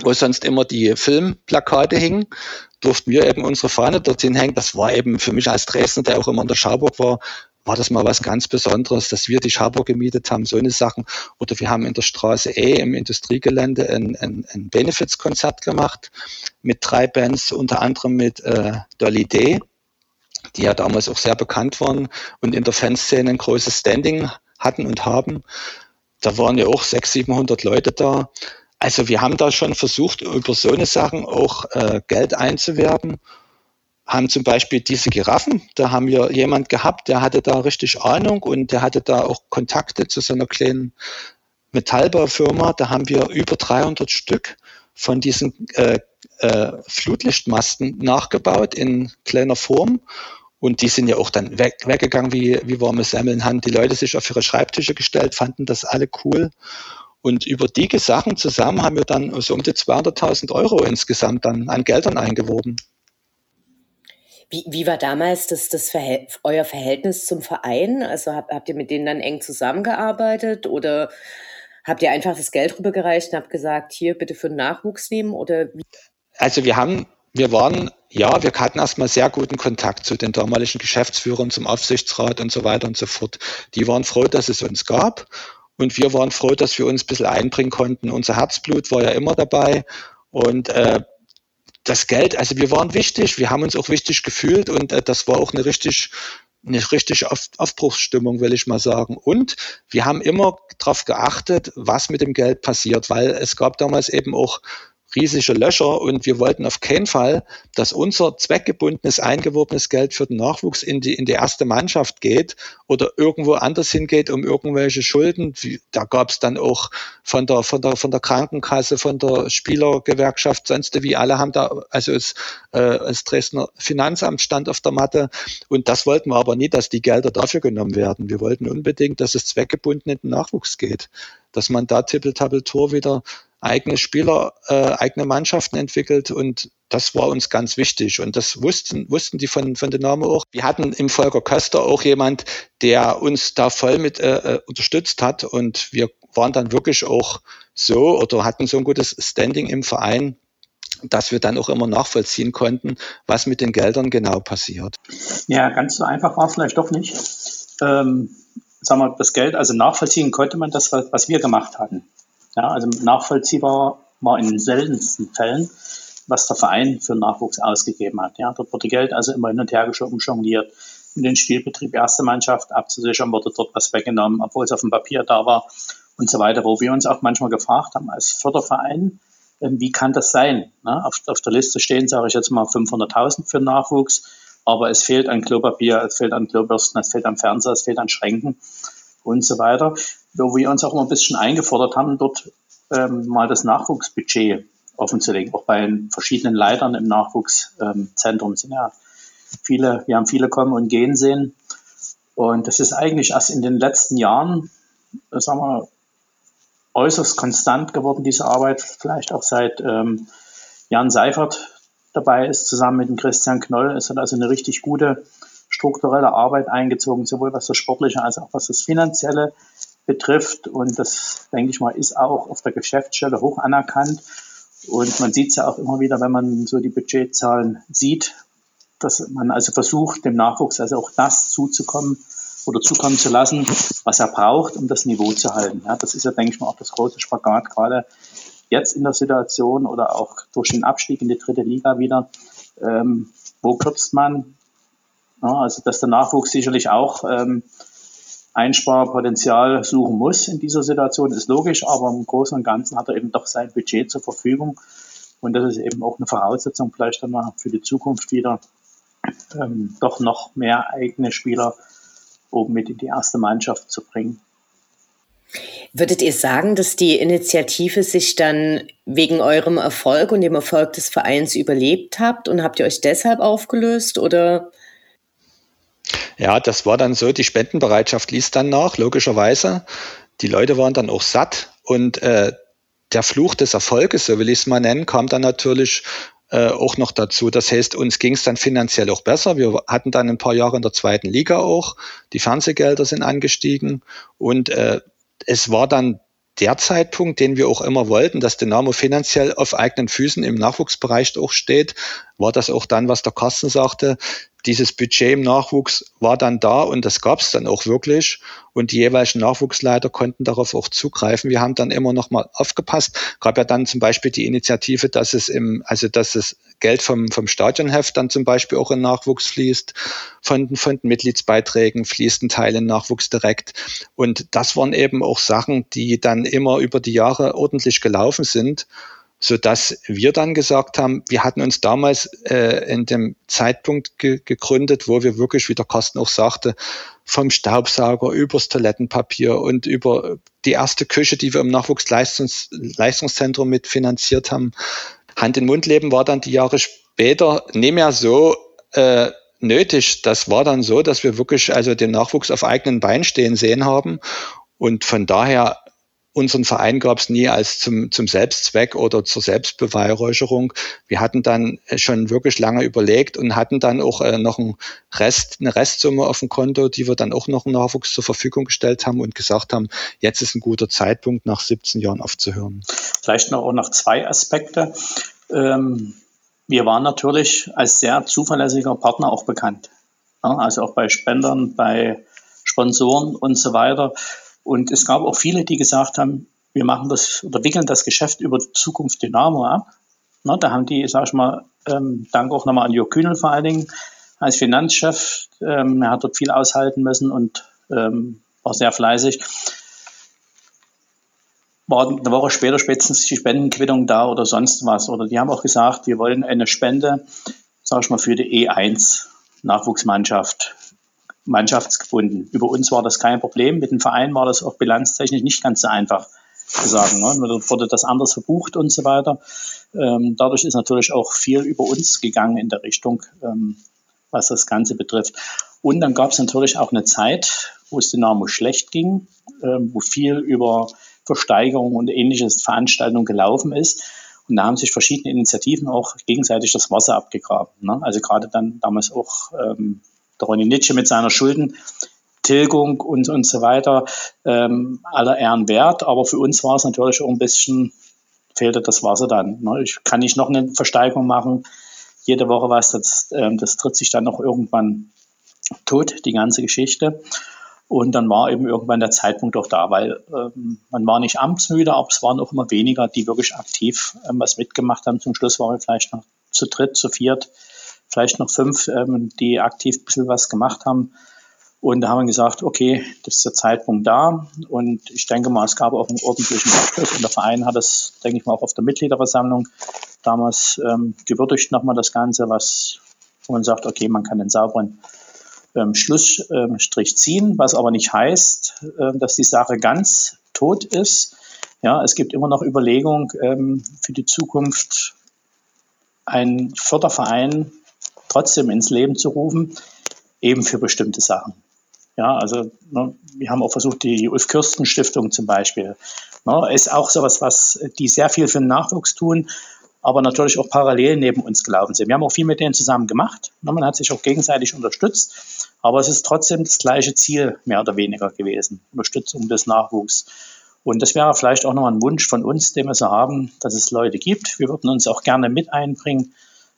Speaker 4: wo sonst immer die Filmplakate hingen, durften wir eben unsere Fahne dorthin hängen. Das war eben für mich als Dresdner, der auch immer in der Schauburg war, war das mal was ganz Besonderes, dass wir die Schauburg gemietet haben, so eine Sachen. Oder wir haben in der Straße E im Industriegelände ein, ein, ein Benefizkonzert gemacht mit drei Bands, unter anderem mit äh, Dolly D, die ja damals auch sehr bekannt waren und in der Fanszene ein großes Standing hatten und haben. Da waren ja auch 600, 700 Leute da. Also wir haben da schon versucht, über so eine Sachen auch äh, Geld einzuwerben. Haben zum Beispiel diese Giraffen, da haben wir jemand gehabt, der hatte da richtig Ahnung und der hatte da auch Kontakte zu so einer kleinen Metallbaufirma. Da haben wir über 300 Stück von diesen äh, äh, Flutlichtmasten nachgebaut in kleiner Form. Und die sind ja auch dann weg, weggegangen wie, wie warme Semmeln, haben die Leute sich auf ihre Schreibtische gestellt, fanden das alle cool. Und über die Sachen zusammen haben wir dann so um die 200.000 Euro insgesamt dann an Geldern eingeworben.
Speaker 1: Wie, wie war damals das, das Verhält, euer Verhältnis zum Verein? Also habt, habt ihr mit denen dann eng zusammengearbeitet oder habt ihr einfach das Geld rübergereicht und habt gesagt, hier bitte für den Nachwuchs nehmen? Oder wie?
Speaker 4: Also wir haben, wir waren, ja, wir hatten erstmal sehr guten Kontakt zu den damaligen Geschäftsführern, zum Aufsichtsrat und so weiter und so fort. Die waren froh, dass es uns gab. Und wir waren froh, dass wir uns ein bisschen einbringen konnten. Unser Herzblut war ja immer dabei. Und äh, das Geld, also wir waren wichtig, wir haben uns auch wichtig gefühlt und äh, das war auch eine richtig, eine richtig Auf Aufbruchsstimmung, will ich mal sagen. Und wir haben immer darauf geachtet, was mit dem Geld passiert, weil es gab damals eben auch riesige Löcher und wir wollten auf keinen Fall, dass unser zweckgebundenes, eingeworbenes Geld für den Nachwuchs in die, in die erste Mannschaft geht oder irgendwo anders hingeht, um irgendwelche Schulden. Da gab es dann auch von der, von der, von der Krankenkasse, von der Spielergewerkschaft, sonst wie alle haben da, also es, äh, das Dresdner Finanzamt stand auf der Matte und das wollten wir aber nie, dass die Gelder dafür genommen werden. Wir wollten unbedingt, dass es zweckgebunden in den Nachwuchs geht, dass man da Tippel-Tappel-Tor wieder eigene Spieler, äh, eigene Mannschaften entwickelt und das war uns ganz wichtig und das wussten, wussten die von, von Dynamo auch. Wir hatten im Volker Köster auch jemand, der uns da voll mit äh, äh, unterstützt hat und wir waren dann wirklich auch so oder hatten so ein gutes Standing im Verein, dass wir dann auch immer nachvollziehen konnten, was mit den Geldern genau passiert.
Speaker 5: Ja, ganz so einfach war es vielleicht doch nicht. Ähm, sagen wir, das Geld, also nachvollziehen konnte man das, was wir gemacht hatten. Ja, also nachvollziehbar war in den seltensten Fällen, was der Verein für Nachwuchs ausgegeben hat. Ja, dort wurde Geld also immer hin und her geschoben, jongliert. Um den Spielbetrieb erste Mannschaft abzusichern, wurde dort was weggenommen, obwohl es auf dem Papier da war und so weiter, wo wir uns auch manchmal gefragt haben als Förderverein, ähm, wie kann das sein? Auf, auf der Liste stehen, sage ich jetzt mal, 500.000 für Nachwuchs, aber es fehlt an Klopapier, es fehlt an Klobürsten, es fehlt an Fernseher, es fehlt an Schränken und so weiter wo wir uns auch immer ein bisschen eingefordert haben, dort ähm, mal das Nachwuchsbudget offenzulegen. Auch bei verschiedenen Leitern im Nachwuchszentrum ähm, sind ja viele, wir haben viele kommen und gehen sehen. Und das ist eigentlich erst in den letzten Jahren, äh, sagen wir, äußerst konstant geworden, diese Arbeit. Vielleicht auch seit ähm, Jan Seifert dabei ist, zusammen mit dem Christian Knoll. Es hat also eine richtig gute strukturelle Arbeit eingezogen, sowohl was das Sportliche als auch was das Finanzielle betrifft. Und das, denke ich mal, ist auch auf der Geschäftsstelle hoch anerkannt. Und man sieht es ja auch immer wieder, wenn man so die Budgetzahlen sieht, dass man also versucht, dem Nachwuchs also auch das zuzukommen oder zukommen zu lassen, was er braucht, um das Niveau zu halten. Ja, das ist ja, denke ich mal, auch das große Spagat, gerade jetzt in der Situation oder auch durch den Abstieg in die dritte Liga wieder. Ähm, wo kürzt man? Ja, also, dass der Nachwuchs sicherlich auch ähm, Einsparpotenzial suchen muss in dieser Situation, ist logisch, aber im Großen und Ganzen hat er eben doch sein Budget zur Verfügung. Und das ist eben auch eine Voraussetzung, vielleicht dann mal für die Zukunft wieder ähm, doch noch mehr eigene Spieler oben mit in die erste Mannschaft zu bringen.
Speaker 1: Würdet ihr sagen, dass die Initiative sich dann wegen eurem Erfolg und dem Erfolg des Vereins überlebt habt und habt ihr euch deshalb aufgelöst oder?
Speaker 4: Ja, das war dann so, die Spendenbereitschaft ließ dann nach, logischerweise. Die Leute waren dann auch satt und äh, der Fluch des Erfolges, so will ich es mal nennen, kam dann natürlich äh, auch noch dazu. Das heißt, uns ging es dann finanziell auch besser. Wir hatten dann ein paar Jahre in der zweiten Liga auch. Die Fernsehgelder sind angestiegen und äh, es war dann der Zeitpunkt, den wir auch immer wollten, dass Dynamo finanziell auf eigenen Füßen im Nachwuchsbereich auch steht, war das auch dann, was der Carsten sagte. Dieses Budget im Nachwuchs war dann da und das gab es dann auch wirklich. Und die jeweiligen Nachwuchsleiter konnten darauf auch zugreifen. Wir haben dann immer noch mal aufgepasst. Gab ja dann zum Beispiel die Initiative, dass es im, also dass das Geld vom, vom Stadionheft dann zum Beispiel auch in Nachwuchs fließt. Von, von den Mitgliedsbeiträgen fließt ein Teil in Nachwuchs direkt. Und das waren eben auch Sachen, die dann immer über die Jahre ordentlich gelaufen sind so dass wir dann gesagt haben, wir hatten uns damals äh, in dem Zeitpunkt ge gegründet, wo wir wirklich, wie der Carsten auch sagte, vom Staubsauger übers Toilettenpapier und über die erste Küche, die wir im Nachwuchsleistungszentrum mitfinanziert haben. Hand in Mund leben war dann die Jahre später nicht mehr so äh, nötig. Das war dann so, dass wir wirklich also den Nachwuchs auf eigenen Beinen stehen sehen haben. Und von daher unseren Verein gab es nie als zum, zum Selbstzweck oder zur Selbstbeweihräucherung. Wir hatten dann schon wirklich lange überlegt und hatten dann auch äh, noch einen Rest, eine Restsumme auf dem Konto, die wir dann auch noch einen Nachwuchs zur Verfügung gestellt haben und gesagt haben, jetzt ist ein guter Zeitpunkt, nach 17 Jahren aufzuhören.
Speaker 5: Vielleicht noch, auch noch zwei Aspekte. Ähm, wir waren natürlich als sehr zuverlässiger Partner auch bekannt. Ja, also auch bei Spendern, bei Sponsoren und so weiter. Und es gab auch viele, die gesagt haben, wir machen das oder wickeln das Geschäft über Zukunft Dynamo ab. Na, da haben die, sag ich mal, ähm, Dank auch nochmal an Jörg Kühnel vor allen Dingen als Finanzchef. Ähm, er hat dort viel aushalten müssen und ähm, war sehr fleißig. War eine Woche später spätestens die Spendenquittung da oder sonst was. Oder die haben auch gesagt, wir wollen eine Spende, sag ich mal, für die E1 Nachwuchsmannschaft mannschaftsgebunden. Über uns war das kein Problem. Mit dem Verein war das auch bilanztechnisch nicht ganz so einfach zu sagen. Ne? Wurde das anders verbucht und so weiter. Ähm, dadurch ist natürlich auch viel über uns gegangen in der Richtung, ähm, was das Ganze betrifft. Und dann gab es natürlich auch eine Zeit, wo es Dynamo schlecht ging, ähm, wo viel über Versteigerung und ähnliches Veranstaltungen gelaufen ist. Und da haben sich verschiedene Initiativen auch gegenseitig das Wasser abgegraben. Ne? Also gerade dann damals auch ähm, der Ronny Nitsche mit seiner Schuldentilgung und, und so weiter, ähm, aller Ehren wert. Aber für uns war es natürlich auch ein bisschen, fehlte das Wasser dann. Ne? Ich kann nicht noch eine Versteigerung machen, jede Woche was, das, ähm, das tritt sich dann noch irgendwann tot, die ganze Geschichte. Und dann war eben irgendwann der Zeitpunkt auch da, weil ähm, man war nicht amtsmüde, aber es waren auch immer weniger, die wirklich aktiv ähm, was mitgemacht haben. Zum Schluss waren wir vielleicht noch zu dritt, zu viert vielleicht noch fünf, ähm, die aktiv ein bisschen was gemacht haben. Und da haben wir gesagt, okay, das ist der Zeitpunkt da. Und ich denke mal, es gab auch einen ordentlichen Abschluss. Und der Verein hat das, denke ich mal, auch auf der Mitgliederversammlung damals ähm, gewürdigt nochmal das Ganze, was man sagt, okay, man kann den sauberen ähm, Schlussstrich ähm, ziehen, was aber nicht heißt, äh, dass die Sache ganz tot ist. Ja, es gibt immer noch Überlegungen ähm, für die Zukunft, einen Förderverein trotzdem ins Leben zu rufen, eben für bestimmte Sachen. Ja, also ne, wir haben auch versucht, die Ulf Kürsten Stiftung zum Beispiel, ne, ist auch sowas, was die sehr viel für den Nachwuchs tun, aber natürlich auch parallel neben uns gelaufen sind. Wir haben auch viel mit denen zusammen gemacht. Ne, man hat sich auch gegenseitig unterstützt, aber es ist trotzdem das gleiche Ziel mehr oder weniger gewesen, Unterstützung des Nachwuchs. Und das wäre vielleicht auch noch ein Wunsch von uns, den wir so haben, dass es Leute gibt. Wir würden uns auch gerne mit einbringen,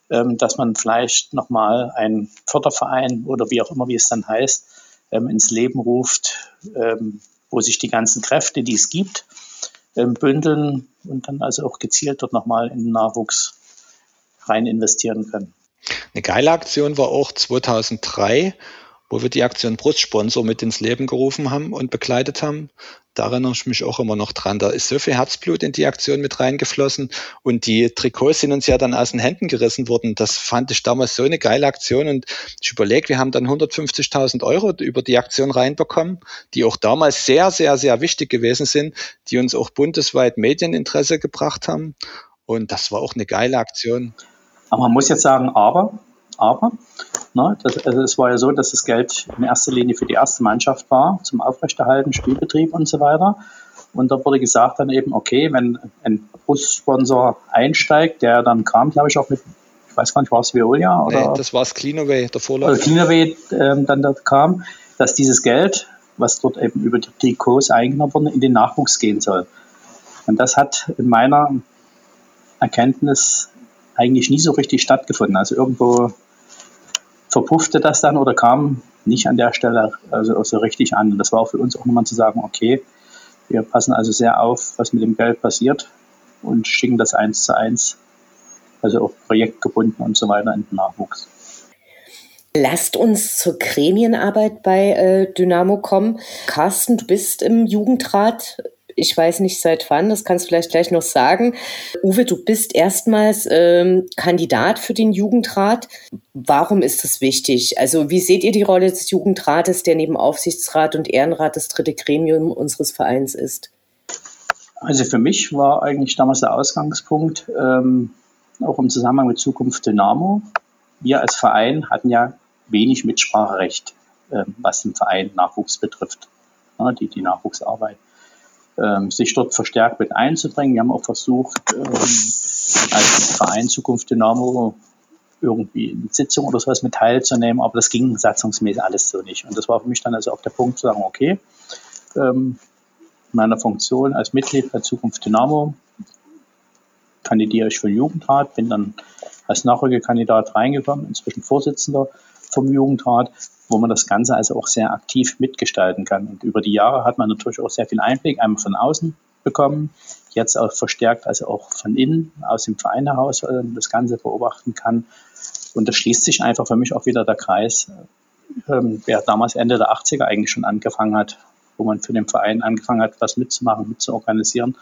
Speaker 5: dass man vielleicht nochmal einen Förderverein oder wie auch immer, wie es dann heißt, ähm, ins Leben ruft, ähm, wo sich die ganzen Kräfte, die es gibt, bündeln und dann also auch gezielt dort nochmal in den Nachwuchs rein investieren können.
Speaker 4: Eine geile Aktion war auch 2003, wo wir die Aktion Brustsponsor mit ins Leben gerufen haben und begleitet haben. Da erinnere ich mich auch immer noch dran. Da ist so viel Herzblut in die Aktion mit reingeflossen und die Trikots sind uns ja dann aus den Händen gerissen worden. Das fand ich damals so eine geile Aktion und ich überlege, wir haben dann 150.000 Euro über die Aktion reinbekommen, die auch damals sehr, sehr, sehr wichtig gewesen sind, die uns auch bundesweit Medieninteresse gebracht haben. Und das war auch eine geile Aktion.
Speaker 5: Aber man muss jetzt sagen, aber, aber, ne, das, also es war ja so, dass das Geld in erster Linie für die erste Mannschaft war, zum Aufrechterhalten, Spielbetrieb und so weiter. Und da wurde gesagt dann eben, okay, wenn ein Bussponsor einsteigt, der dann kam, glaube ich, auch mit, ich weiß gar nicht, war es Veolia? Oder?
Speaker 4: Nee, das war es Cleanaway, der Vorläufer.
Speaker 5: Also Cleanaway ähm, dann dort kam, dass dieses Geld, was dort eben über die Trikots eingenommen wurde, in den Nachwuchs gehen soll. Und das hat in meiner Erkenntnis eigentlich nie so richtig stattgefunden. Also irgendwo verpuffte das dann oder kam nicht an der Stelle also so richtig an. Das war auch für uns auch nochmal zu sagen, okay, wir passen also sehr auf, was mit dem Geld passiert und schicken das eins zu eins, also auch projektgebunden und so weiter in den Nachwuchs.
Speaker 1: Lasst uns zur Gremienarbeit bei äh, Dynamo kommen. Carsten, du bist im Jugendrat ich weiß nicht seit wann, das kannst du vielleicht gleich noch sagen. Uwe, du bist erstmals ähm, Kandidat für den Jugendrat. Warum ist das wichtig? Also wie seht ihr die Rolle des Jugendrates, der neben Aufsichtsrat und Ehrenrat das dritte Gremium unseres Vereins ist?
Speaker 5: Also für mich war eigentlich damals der Ausgangspunkt, ähm, auch im Zusammenhang mit Zukunft Dynamo. Wir als Verein hatten ja wenig Mitspracherecht, äh, was den Verein Nachwuchs betrifft, ja, die, die Nachwuchsarbeit ähm, sich dort verstärkt mit einzubringen. Wir haben auch versucht, ähm, als Verein Zukunft Dynamo irgendwie in Sitzung oder sowas mit teilzunehmen, aber das ging satzungsmäßig alles so nicht. Und das war für mich dann also auch der Punkt zu sagen, okay, ähm, in meiner Funktion als Mitglied bei Zukunft Dynamo kandidiere ich für den Jugendrat, bin dann als Nachrückekandidat reingekommen, inzwischen Vorsitzender vom Jugendrat wo man das Ganze also auch sehr aktiv mitgestalten kann. Und über die Jahre hat man natürlich auch sehr viel Einblick, einmal von außen bekommen, jetzt auch verstärkt, also auch von innen, aus dem Verein heraus das Ganze beobachten kann. Und da schließt sich einfach für mich auch wieder der Kreis, ähm, wer damals Ende der 80er eigentlich schon angefangen hat, wo man für den Verein angefangen hat, was mitzumachen, mitzuorganisieren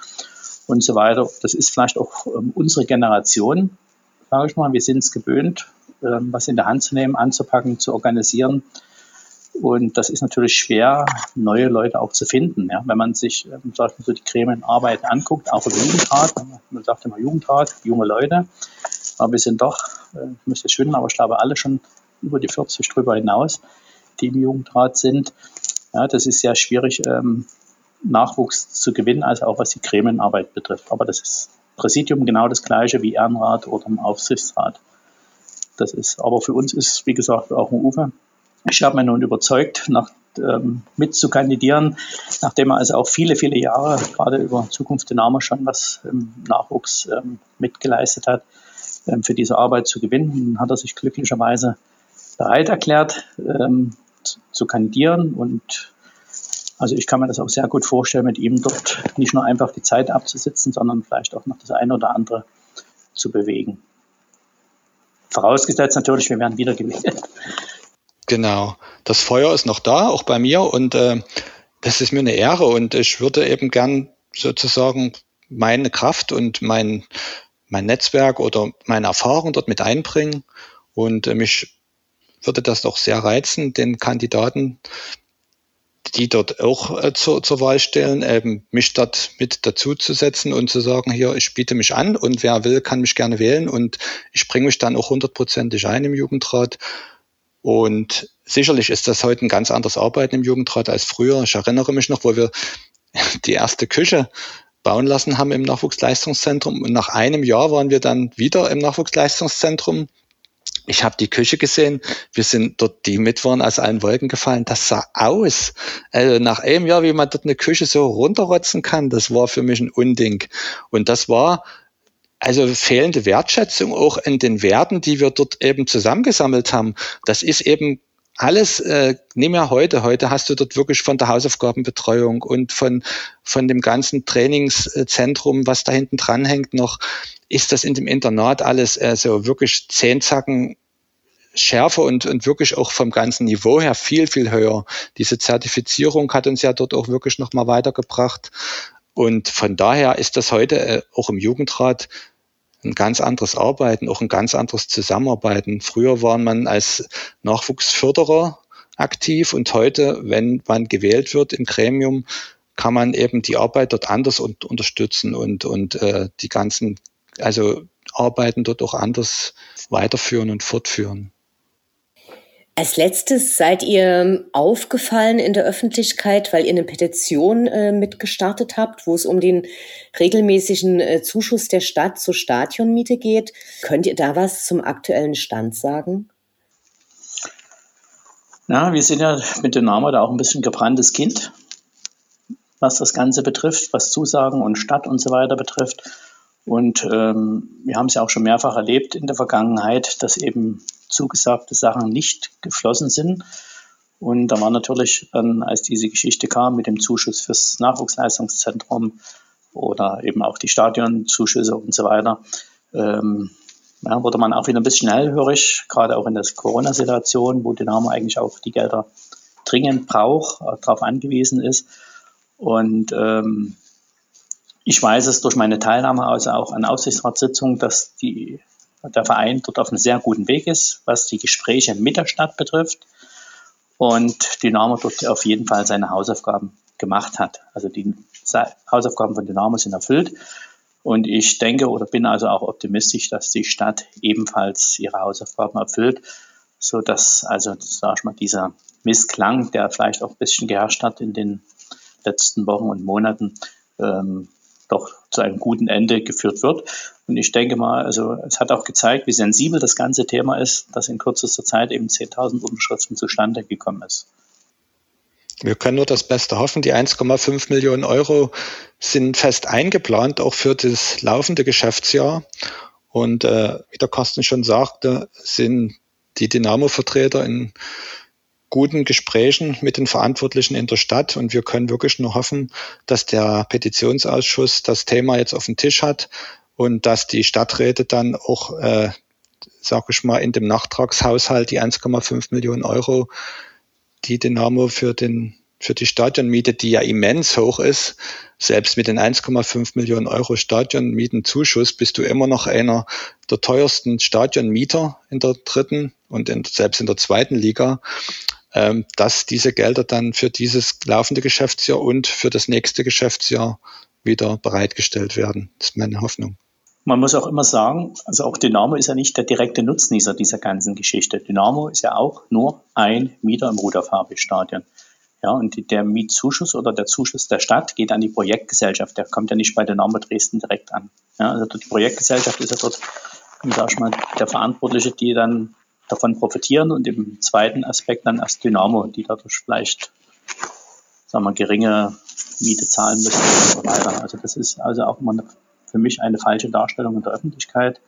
Speaker 5: und so weiter. Das ist vielleicht auch ähm, unsere Generation, sage ich mal. Wir sind es gewöhnt, was in der Hand zu nehmen, anzupacken, zu organisieren. Und das ist natürlich schwer, neue Leute auch zu finden. Ja? Wenn man sich ähm, so die Gremienarbeit anguckt, auch im Jugendrat, man sagt immer Jugendrat, junge Leute, aber wir sind doch, äh, ich müsste schwimmen, aber ich glaube alle schon über die 40 drüber hinaus, die im Jugendrat sind. Ja, das ist sehr schwierig, ähm, Nachwuchs zu gewinnen, also auch was die Gremienarbeit betrifft. Aber das ist Präsidium genau das gleiche wie Ehrenrat oder im Aufsichtsrat. Das ist, aber für uns ist, wie gesagt, auch ein Ufer. Ich habe mich nun überzeugt, nach, ähm, mit zu kandidieren, nachdem er also auch viele, viele Jahre gerade über Zukunft Dynamo schon was im Nachwuchs ähm, mitgeleistet hat, ähm, für diese Arbeit zu gewinnen. Hat er sich glücklicherweise bereit erklärt, ähm, zu, zu kandidieren und also ich kann mir das auch sehr gut vorstellen, mit ihm dort nicht nur einfach die Zeit abzusitzen, sondern vielleicht auch noch das eine oder andere zu bewegen. Vorausgesetzt natürlich, wir werden wieder gewählt.
Speaker 4: Genau. Das Feuer ist noch da, auch bei mir. Und äh, das ist mir eine Ehre. Und ich würde eben gern sozusagen meine Kraft und mein, mein Netzwerk oder meine Erfahrung dort mit einbringen. Und äh, mich würde das doch sehr reizen, den Kandidaten die dort auch äh, zur, zur Wahl stellen, eben mich dort mit dazuzusetzen und zu sagen, hier, ich biete mich an und wer will, kann mich gerne wählen und ich bringe mich dann auch hundertprozentig ein im Jugendrat. Und sicherlich ist das heute ein ganz anderes Arbeiten im Jugendrat als früher. Ich erinnere mich noch, wo wir die erste Küche bauen lassen haben im Nachwuchsleistungszentrum. Und nach einem Jahr waren wir dann wieder im Nachwuchsleistungszentrum ich habe die Küche gesehen, wir sind dort, die mit waren aus allen Wolken gefallen, das sah aus. Also nach einem Jahr, wie man dort eine Küche so runterrotzen kann, das war für mich ein Unding. Und das war also fehlende Wertschätzung auch in den Werten, die wir dort eben zusammengesammelt haben. Das ist eben alles, äh, nimm ja heute, heute hast du dort wirklich von der Hausaufgabenbetreuung und von, von dem ganzen Trainingszentrum, was da hinten dran hängt noch, ist das in dem Internat alles äh, so wirklich zehn Zacken schärfer und, und wirklich auch vom ganzen Niveau her viel, viel höher. Diese Zertifizierung hat uns ja dort auch wirklich nochmal weitergebracht. Und von daher ist das heute äh, auch im Jugendrat ein ganz anderes Arbeiten, auch ein ganz anderes Zusammenarbeiten. Früher war man als Nachwuchsförderer aktiv und heute, wenn man gewählt wird im Gremium, kann man eben die Arbeit dort anders und unterstützen und, und äh, die ganzen, also Arbeiten dort auch anders weiterführen und fortführen.
Speaker 1: Als letztes seid ihr aufgefallen in der Öffentlichkeit, weil ihr eine Petition äh, mitgestartet habt, wo es um den regelmäßigen äh, Zuschuss der Stadt zur Stadionmiete geht. Könnt ihr da was zum aktuellen Stand sagen?
Speaker 5: Ja, wir sind ja mit Dynamo da auch ein bisschen gebranntes Kind, was das Ganze betrifft, was Zusagen und Stadt und so weiter betrifft. Und ähm, wir haben es ja auch schon mehrfach erlebt in der Vergangenheit, dass eben zugesagte Sachen nicht geflossen sind. Und da war natürlich dann, als diese Geschichte kam mit dem Zuschuss fürs Nachwuchsleistungszentrum oder eben auch die Stadionzuschüsse und so weiter, ähm, ja, wurde man auch wieder ein bisschen hellhörig, gerade auch in der Corona-Situation, wo Dynamo eigentlich auch die Gelder dringend braucht, äh, darauf angewiesen ist. Und ähm, ich weiß es durch meine Teilnahme also auch an Aufsichtsratssitzungen, dass die der Verein dort auf einem sehr guten Weg ist, was die Gespräche mit der Stadt betrifft. Und Dynamo dort auf jeden Fall seine Hausaufgaben gemacht hat. Also die Hausaufgaben von Dynamo sind erfüllt. Und ich denke oder bin also auch optimistisch, dass die Stadt ebenfalls ihre Hausaufgaben erfüllt, so dass also, sag ich mal, dieser Missklang, der vielleicht auch ein bisschen geherrscht hat in den letzten Wochen und Monaten, ähm, doch zu einem guten Ende geführt wird. Und ich denke mal, also es hat auch gezeigt, wie sensibel das ganze Thema ist, dass in kürzester Zeit eben 10.000 Unterschriften zustande gekommen ist.
Speaker 4: Wir können nur das Beste hoffen. Die 1,5 Millionen Euro sind fest eingeplant, auch für das laufende Geschäftsjahr. Und äh, wie der Carsten schon sagte, sind die Dynamo-Vertreter in guten Gesprächen mit den Verantwortlichen in der Stadt und wir können wirklich nur hoffen, dass der Petitionsausschuss das Thema jetzt auf dem Tisch hat und dass die Stadträte dann auch, äh, sage ich mal, in dem Nachtragshaushalt die 1,5 Millionen Euro, die Dynamo für den für die Stadionmiete, die ja immens hoch ist, selbst mit den 1,5 Millionen Euro Stadionmietenzuschuss bist du immer noch einer der teuersten Stadionmieter in der dritten und in, selbst in der zweiten Liga. Ähm, dass diese Gelder dann für dieses laufende Geschäftsjahr und für das nächste Geschäftsjahr wieder bereitgestellt werden. Das ist meine Hoffnung.
Speaker 5: Man muss auch immer sagen, also auch Dynamo ist ja nicht der direkte Nutznießer dieser ganzen Geschichte. Dynamo ist ja auch nur ein Mieter im Rudolf Stadion. Ja, und der Mietzuschuss oder der Zuschuss der Stadt geht an die Projektgesellschaft. Der kommt ja nicht bei Dynamo Dresden direkt an. Ja, also die Projektgesellschaft ist ja dort, sag ich mal, der Verantwortliche, die dann davon profitieren und im zweiten Aspekt dann erst Dynamo, die dadurch vielleicht sagen wir, geringe Miete zahlen müssen und so weiter. Also das ist also auch immer eine, für mich eine falsche Darstellung in der Öffentlichkeit.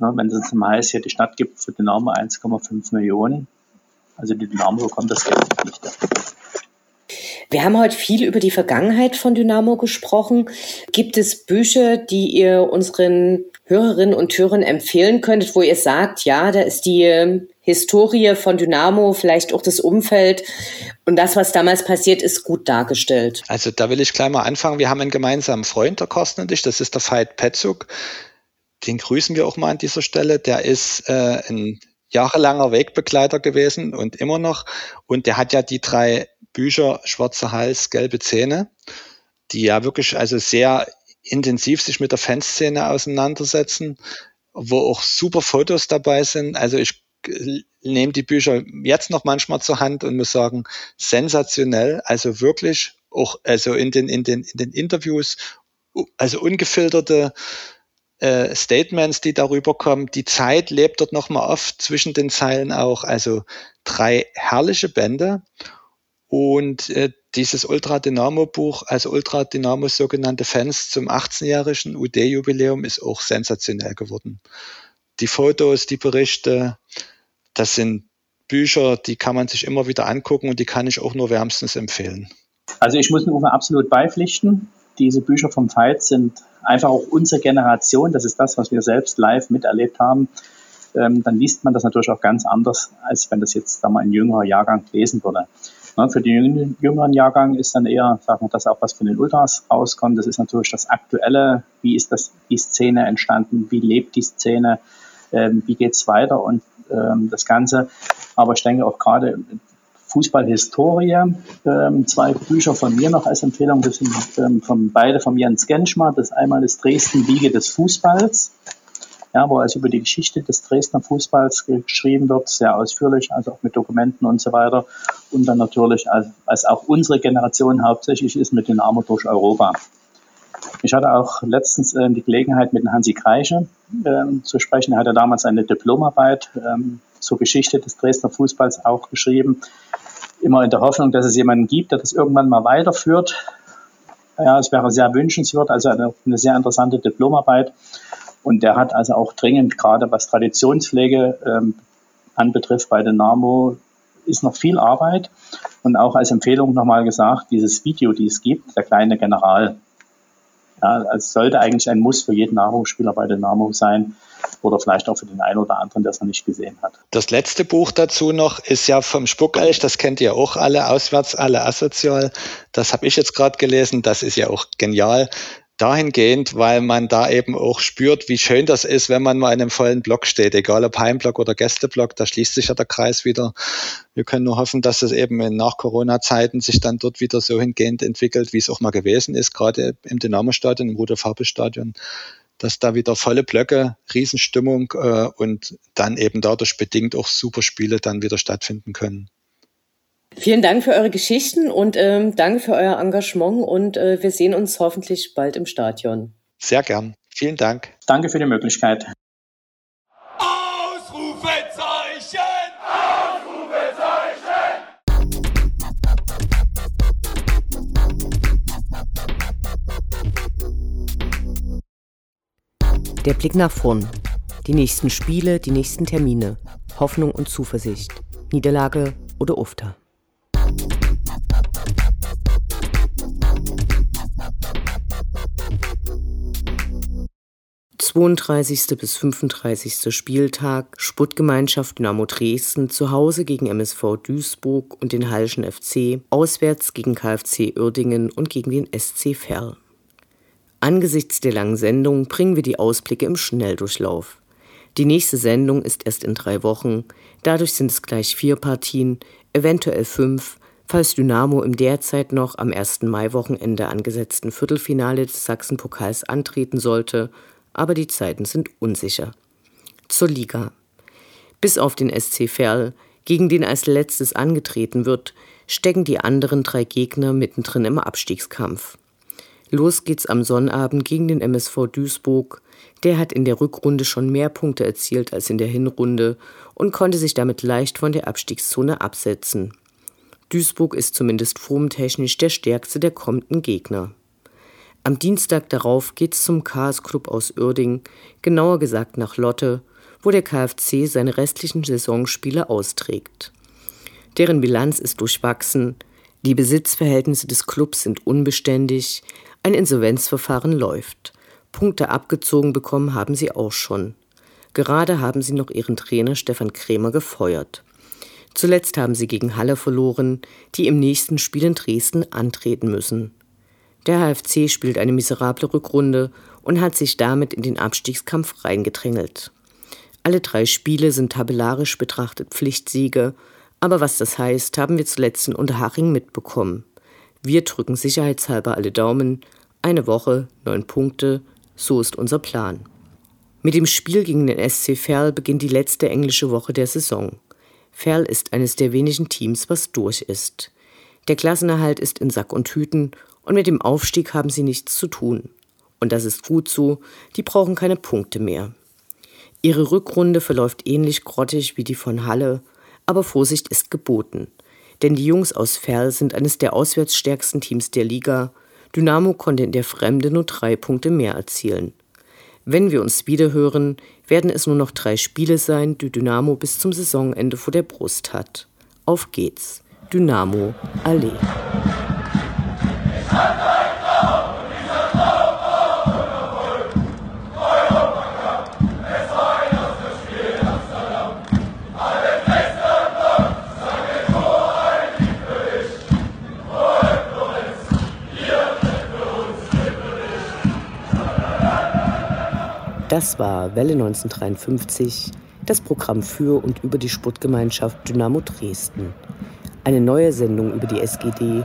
Speaker 5: Ja, wenn es zum heißt, hier die Stadt gibt für Dynamo 1,5 Millionen, also die Dynamo bekommt das Geld nicht.
Speaker 1: Wir haben heute viel über die Vergangenheit von Dynamo gesprochen. Gibt es Bücher, die ihr unseren Hörerinnen und Hörern empfehlen könntet, wo ihr sagt, ja, da ist die ähm, Historie von Dynamo, vielleicht auch das Umfeld und das, was damals passiert ist, gut dargestellt.
Speaker 4: Also da will ich gleich mal anfangen. Wir haben einen gemeinsamen Freund, der Carsten und ich, das ist der Veit Petzuk. Den grüßen wir auch mal an dieser Stelle. Der ist äh, ein jahrelanger Wegbegleiter gewesen und immer noch. Und der hat ja die drei Bücher Schwarzer Hals, gelbe Zähne, die ja wirklich also sehr intensiv sich mit der Fanszene auseinandersetzen, wo auch super Fotos dabei sind. Also ich nehme die Bücher jetzt noch manchmal zur Hand und muss sagen, sensationell. Also wirklich auch, also in den, in den, in den Interviews, also ungefilterte äh, Statements, die darüber kommen. Die Zeit lebt dort nochmal oft zwischen den Zeilen auch. Also drei herrliche Bände. Und äh, dieses Ultra Dynamo Buch, also Ultra Dynamo sogenannte Fans zum 18-jährigen UD-Jubiläum ist auch sensationell geworden. Die Fotos, die Berichte, das sind Bücher, die kann man sich immer wieder angucken und die kann ich auch nur wärmstens empfehlen.
Speaker 5: Also ich muss Uwe absolut beipflichten. Diese Bücher vom Veit sind einfach auch unsere Generation. Das ist das, was wir selbst live miterlebt haben. Ähm, dann liest man das natürlich auch ganz anders, als wenn das jetzt da mal ein jüngerer Jahrgang lesen würde. Ne, für den jüngeren Jahrgang ist dann eher, sagen wir, das auch, was von den Ultras rauskommt. Das ist natürlich das Aktuelle. Wie ist das, die Szene entstanden? Wie lebt die Szene? Ähm, wie geht's weiter? Und ähm, das Ganze aber ich denke auch gerade Fußballhistorie, ähm, zwei Bücher von mir noch als Empfehlung, das sind ähm, von, beide von Jens Genschmer. Das einmal ist Dresden Wiege des Fußballs, ja, wo also über die Geschichte des Dresdner Fußballs geschrieben wird, sehr ausführlich, also auch mit Dokumenten und so weiter. Und dann natürlich, als, als auch unsere Generation hauptsächlich ist, mit den Armut durch Europa. Ich hatte auch letztens äh, die Gelegenheit, mit Hansi Kreische äh, zu sprechen. Er hatte damals eine Diplomarbeit ähm, zur Geschichte des Dresdner Fußballs auch geschrieben. Immer in der Hoffnung, dass es jemanden gibt, der das irgendwann mal weiterführt. Ja, es wäre sehr wünschenswert, also eine, eine sehr interessante Diplomarbeit. Und der hat also auch dringend, gerade was Traditionspflege ähm, anbetrifft bei Dynamo, ist noch viel Arbeit. Und auch als Empfehlung nochmal gesagt, dieses Video, die es gibt, der kleine General, ja, es sollte eigentlich ein Muss für jeden Nahrungsspieler bei Dynamo sein oder vielleicht auch für den einen oder anderen, der es noch nicht gesehen hat.
Speaker 4: Das letzte Buch dazu noch ist ja vom Spuckelch, das kennt ihr auch alle, auswärts alle asozial. Das habe ich jetzt gerade gelesen, das ist ja auch genial dahingehend, weil man da eben auch spürt, wie schön das ist, wenn man mal in einem vollen Block steht, egal ob Heimblock oder Gästeblock, da schließt sich ja der Kreis wieder. Wir können nur hoffen, dass es eben in nach Corona-Zeiten sich dann dort wieder so hingehend entwickelt, wie es auch mal gewesen ist, gerade im Dynamo-Stadion, im Rudolf-Habe-Stadion, dass da wieder volle Blöcke, Riesenstimmung äh, und dann eben dadurch bedingt auch super Spiele dann wieder stattfinden können.
Speaker 1: Vielen Dank für eure Geschichten und ähm, danke für euer Engagement und äh, wir sehen uns hoffentlich bald im Stadion.
Speaker 4: Sehr gern. Vielen Dank.
Speaker 5: Danke für die Möglichkeit.
Speaker 6: Ausrufezeichen! Ausrufezeichen!
Speaker 1: Der Blick nach vorn. Die nächsten Spiele, die nächsten Termine. Hoffnung und Zuversicht. Niederlage oder Ufter. 32. bis 35. Spieltag Sportgemeinschaft Dynamo Dresden zu Hause gegen MSV Duisburg und den Hallischen FC, auswärts gegen KfC Uerdingen und gegen den SC Verl. Angesichts der langen Sendung bringen wir die Ausblicke im Schnelldurchlauf. Die nächste Sendung ist erst in drei Wochen, dadurch sind es gleich vier Partien, eventuell fünf, falls Dynamo im derzeit noch am 1. Mai-Wochenende angesetzten Viertelfinale des Sachsenpokals antreten sollte aber die Zeiten sind unsicher. Zur Liga. Bis auf den SC Verl, gegen den als letztes angetreten wird, stecken die anderen drei Gegner mittendrin im Abstiegskampf. Los geht's am Sonnabend gegen den MSV Duisburg. Der hat in der Rückrunde schon mehr Punkte erzielt als in der Hinrunde und konnte sich damit leicht von der Abstiegszone absetzen. Duisburg ist zumindest formtechnisch der stärkste der kommenden Gegner. Am Dienstag darauf geht's zum Chaos Club aus Uerding, genauer gesagt nach Lotte, wo der KfC seine restlichen Saisonspiele austrägt. Deren Bilanz ist durchwachsen, die Besitzverhältnisse des Clubs sind unbeständig, ein Insolvenzverfahren läuft. Punkte abgezogen bekommen haben sie auch schon. Gerade haben sie noch ihren Trainer Stefan Krämer gefeuert. Zuletzt haben sie gegen Halle verloren, die im nächsten Spiel in Dresden antreten müssen. Der HFC spielt eine miserable Rückrunde und hat sich damit in den Abstiegskampf reingedrängelt. Alle drei Spiele sind tabellarisch betrachtet Pflichtsiege, aber was das heißt, haben wir zuletzt in Unterhaching mitbekommen. Wir drücken sicherheitshalber alle Daumen. Eine Woche, neun Punkte, so ist unser Plan. Mit dem Spiel gegen den SC Verl beginnt die letzte englische Woche der Saison. Verl ist eines der wenigen Teams, was durch ist. Der Klassenerhalt ist in Sack und Hüten und mit dem Aufstieg haben sie nichts zu tun. Und das ist gut so, die brauchen keine Punkte mehr. Ihre Rückrunde verläuft ähnlich grottig wie die von Halle, aber Vorsicht ist geboten. Denn die Jungs aus Ferl sind eines der auswärtsstärksten Teams der Liga. Dynamo konnte in der Fremde nur drei Punkte mehr erzielen. Wenn wir uns wiederhören, werden es nur noch drei Spiele sein, die Dynamo bis zum Saisonende vor der Brust hat. Auf geht's. Dynamo Allee. Das war Welle 1953, das Programm für und über die Sportgemeinschaft Dynamo Dresden. Eine neue Sendung über die SGD,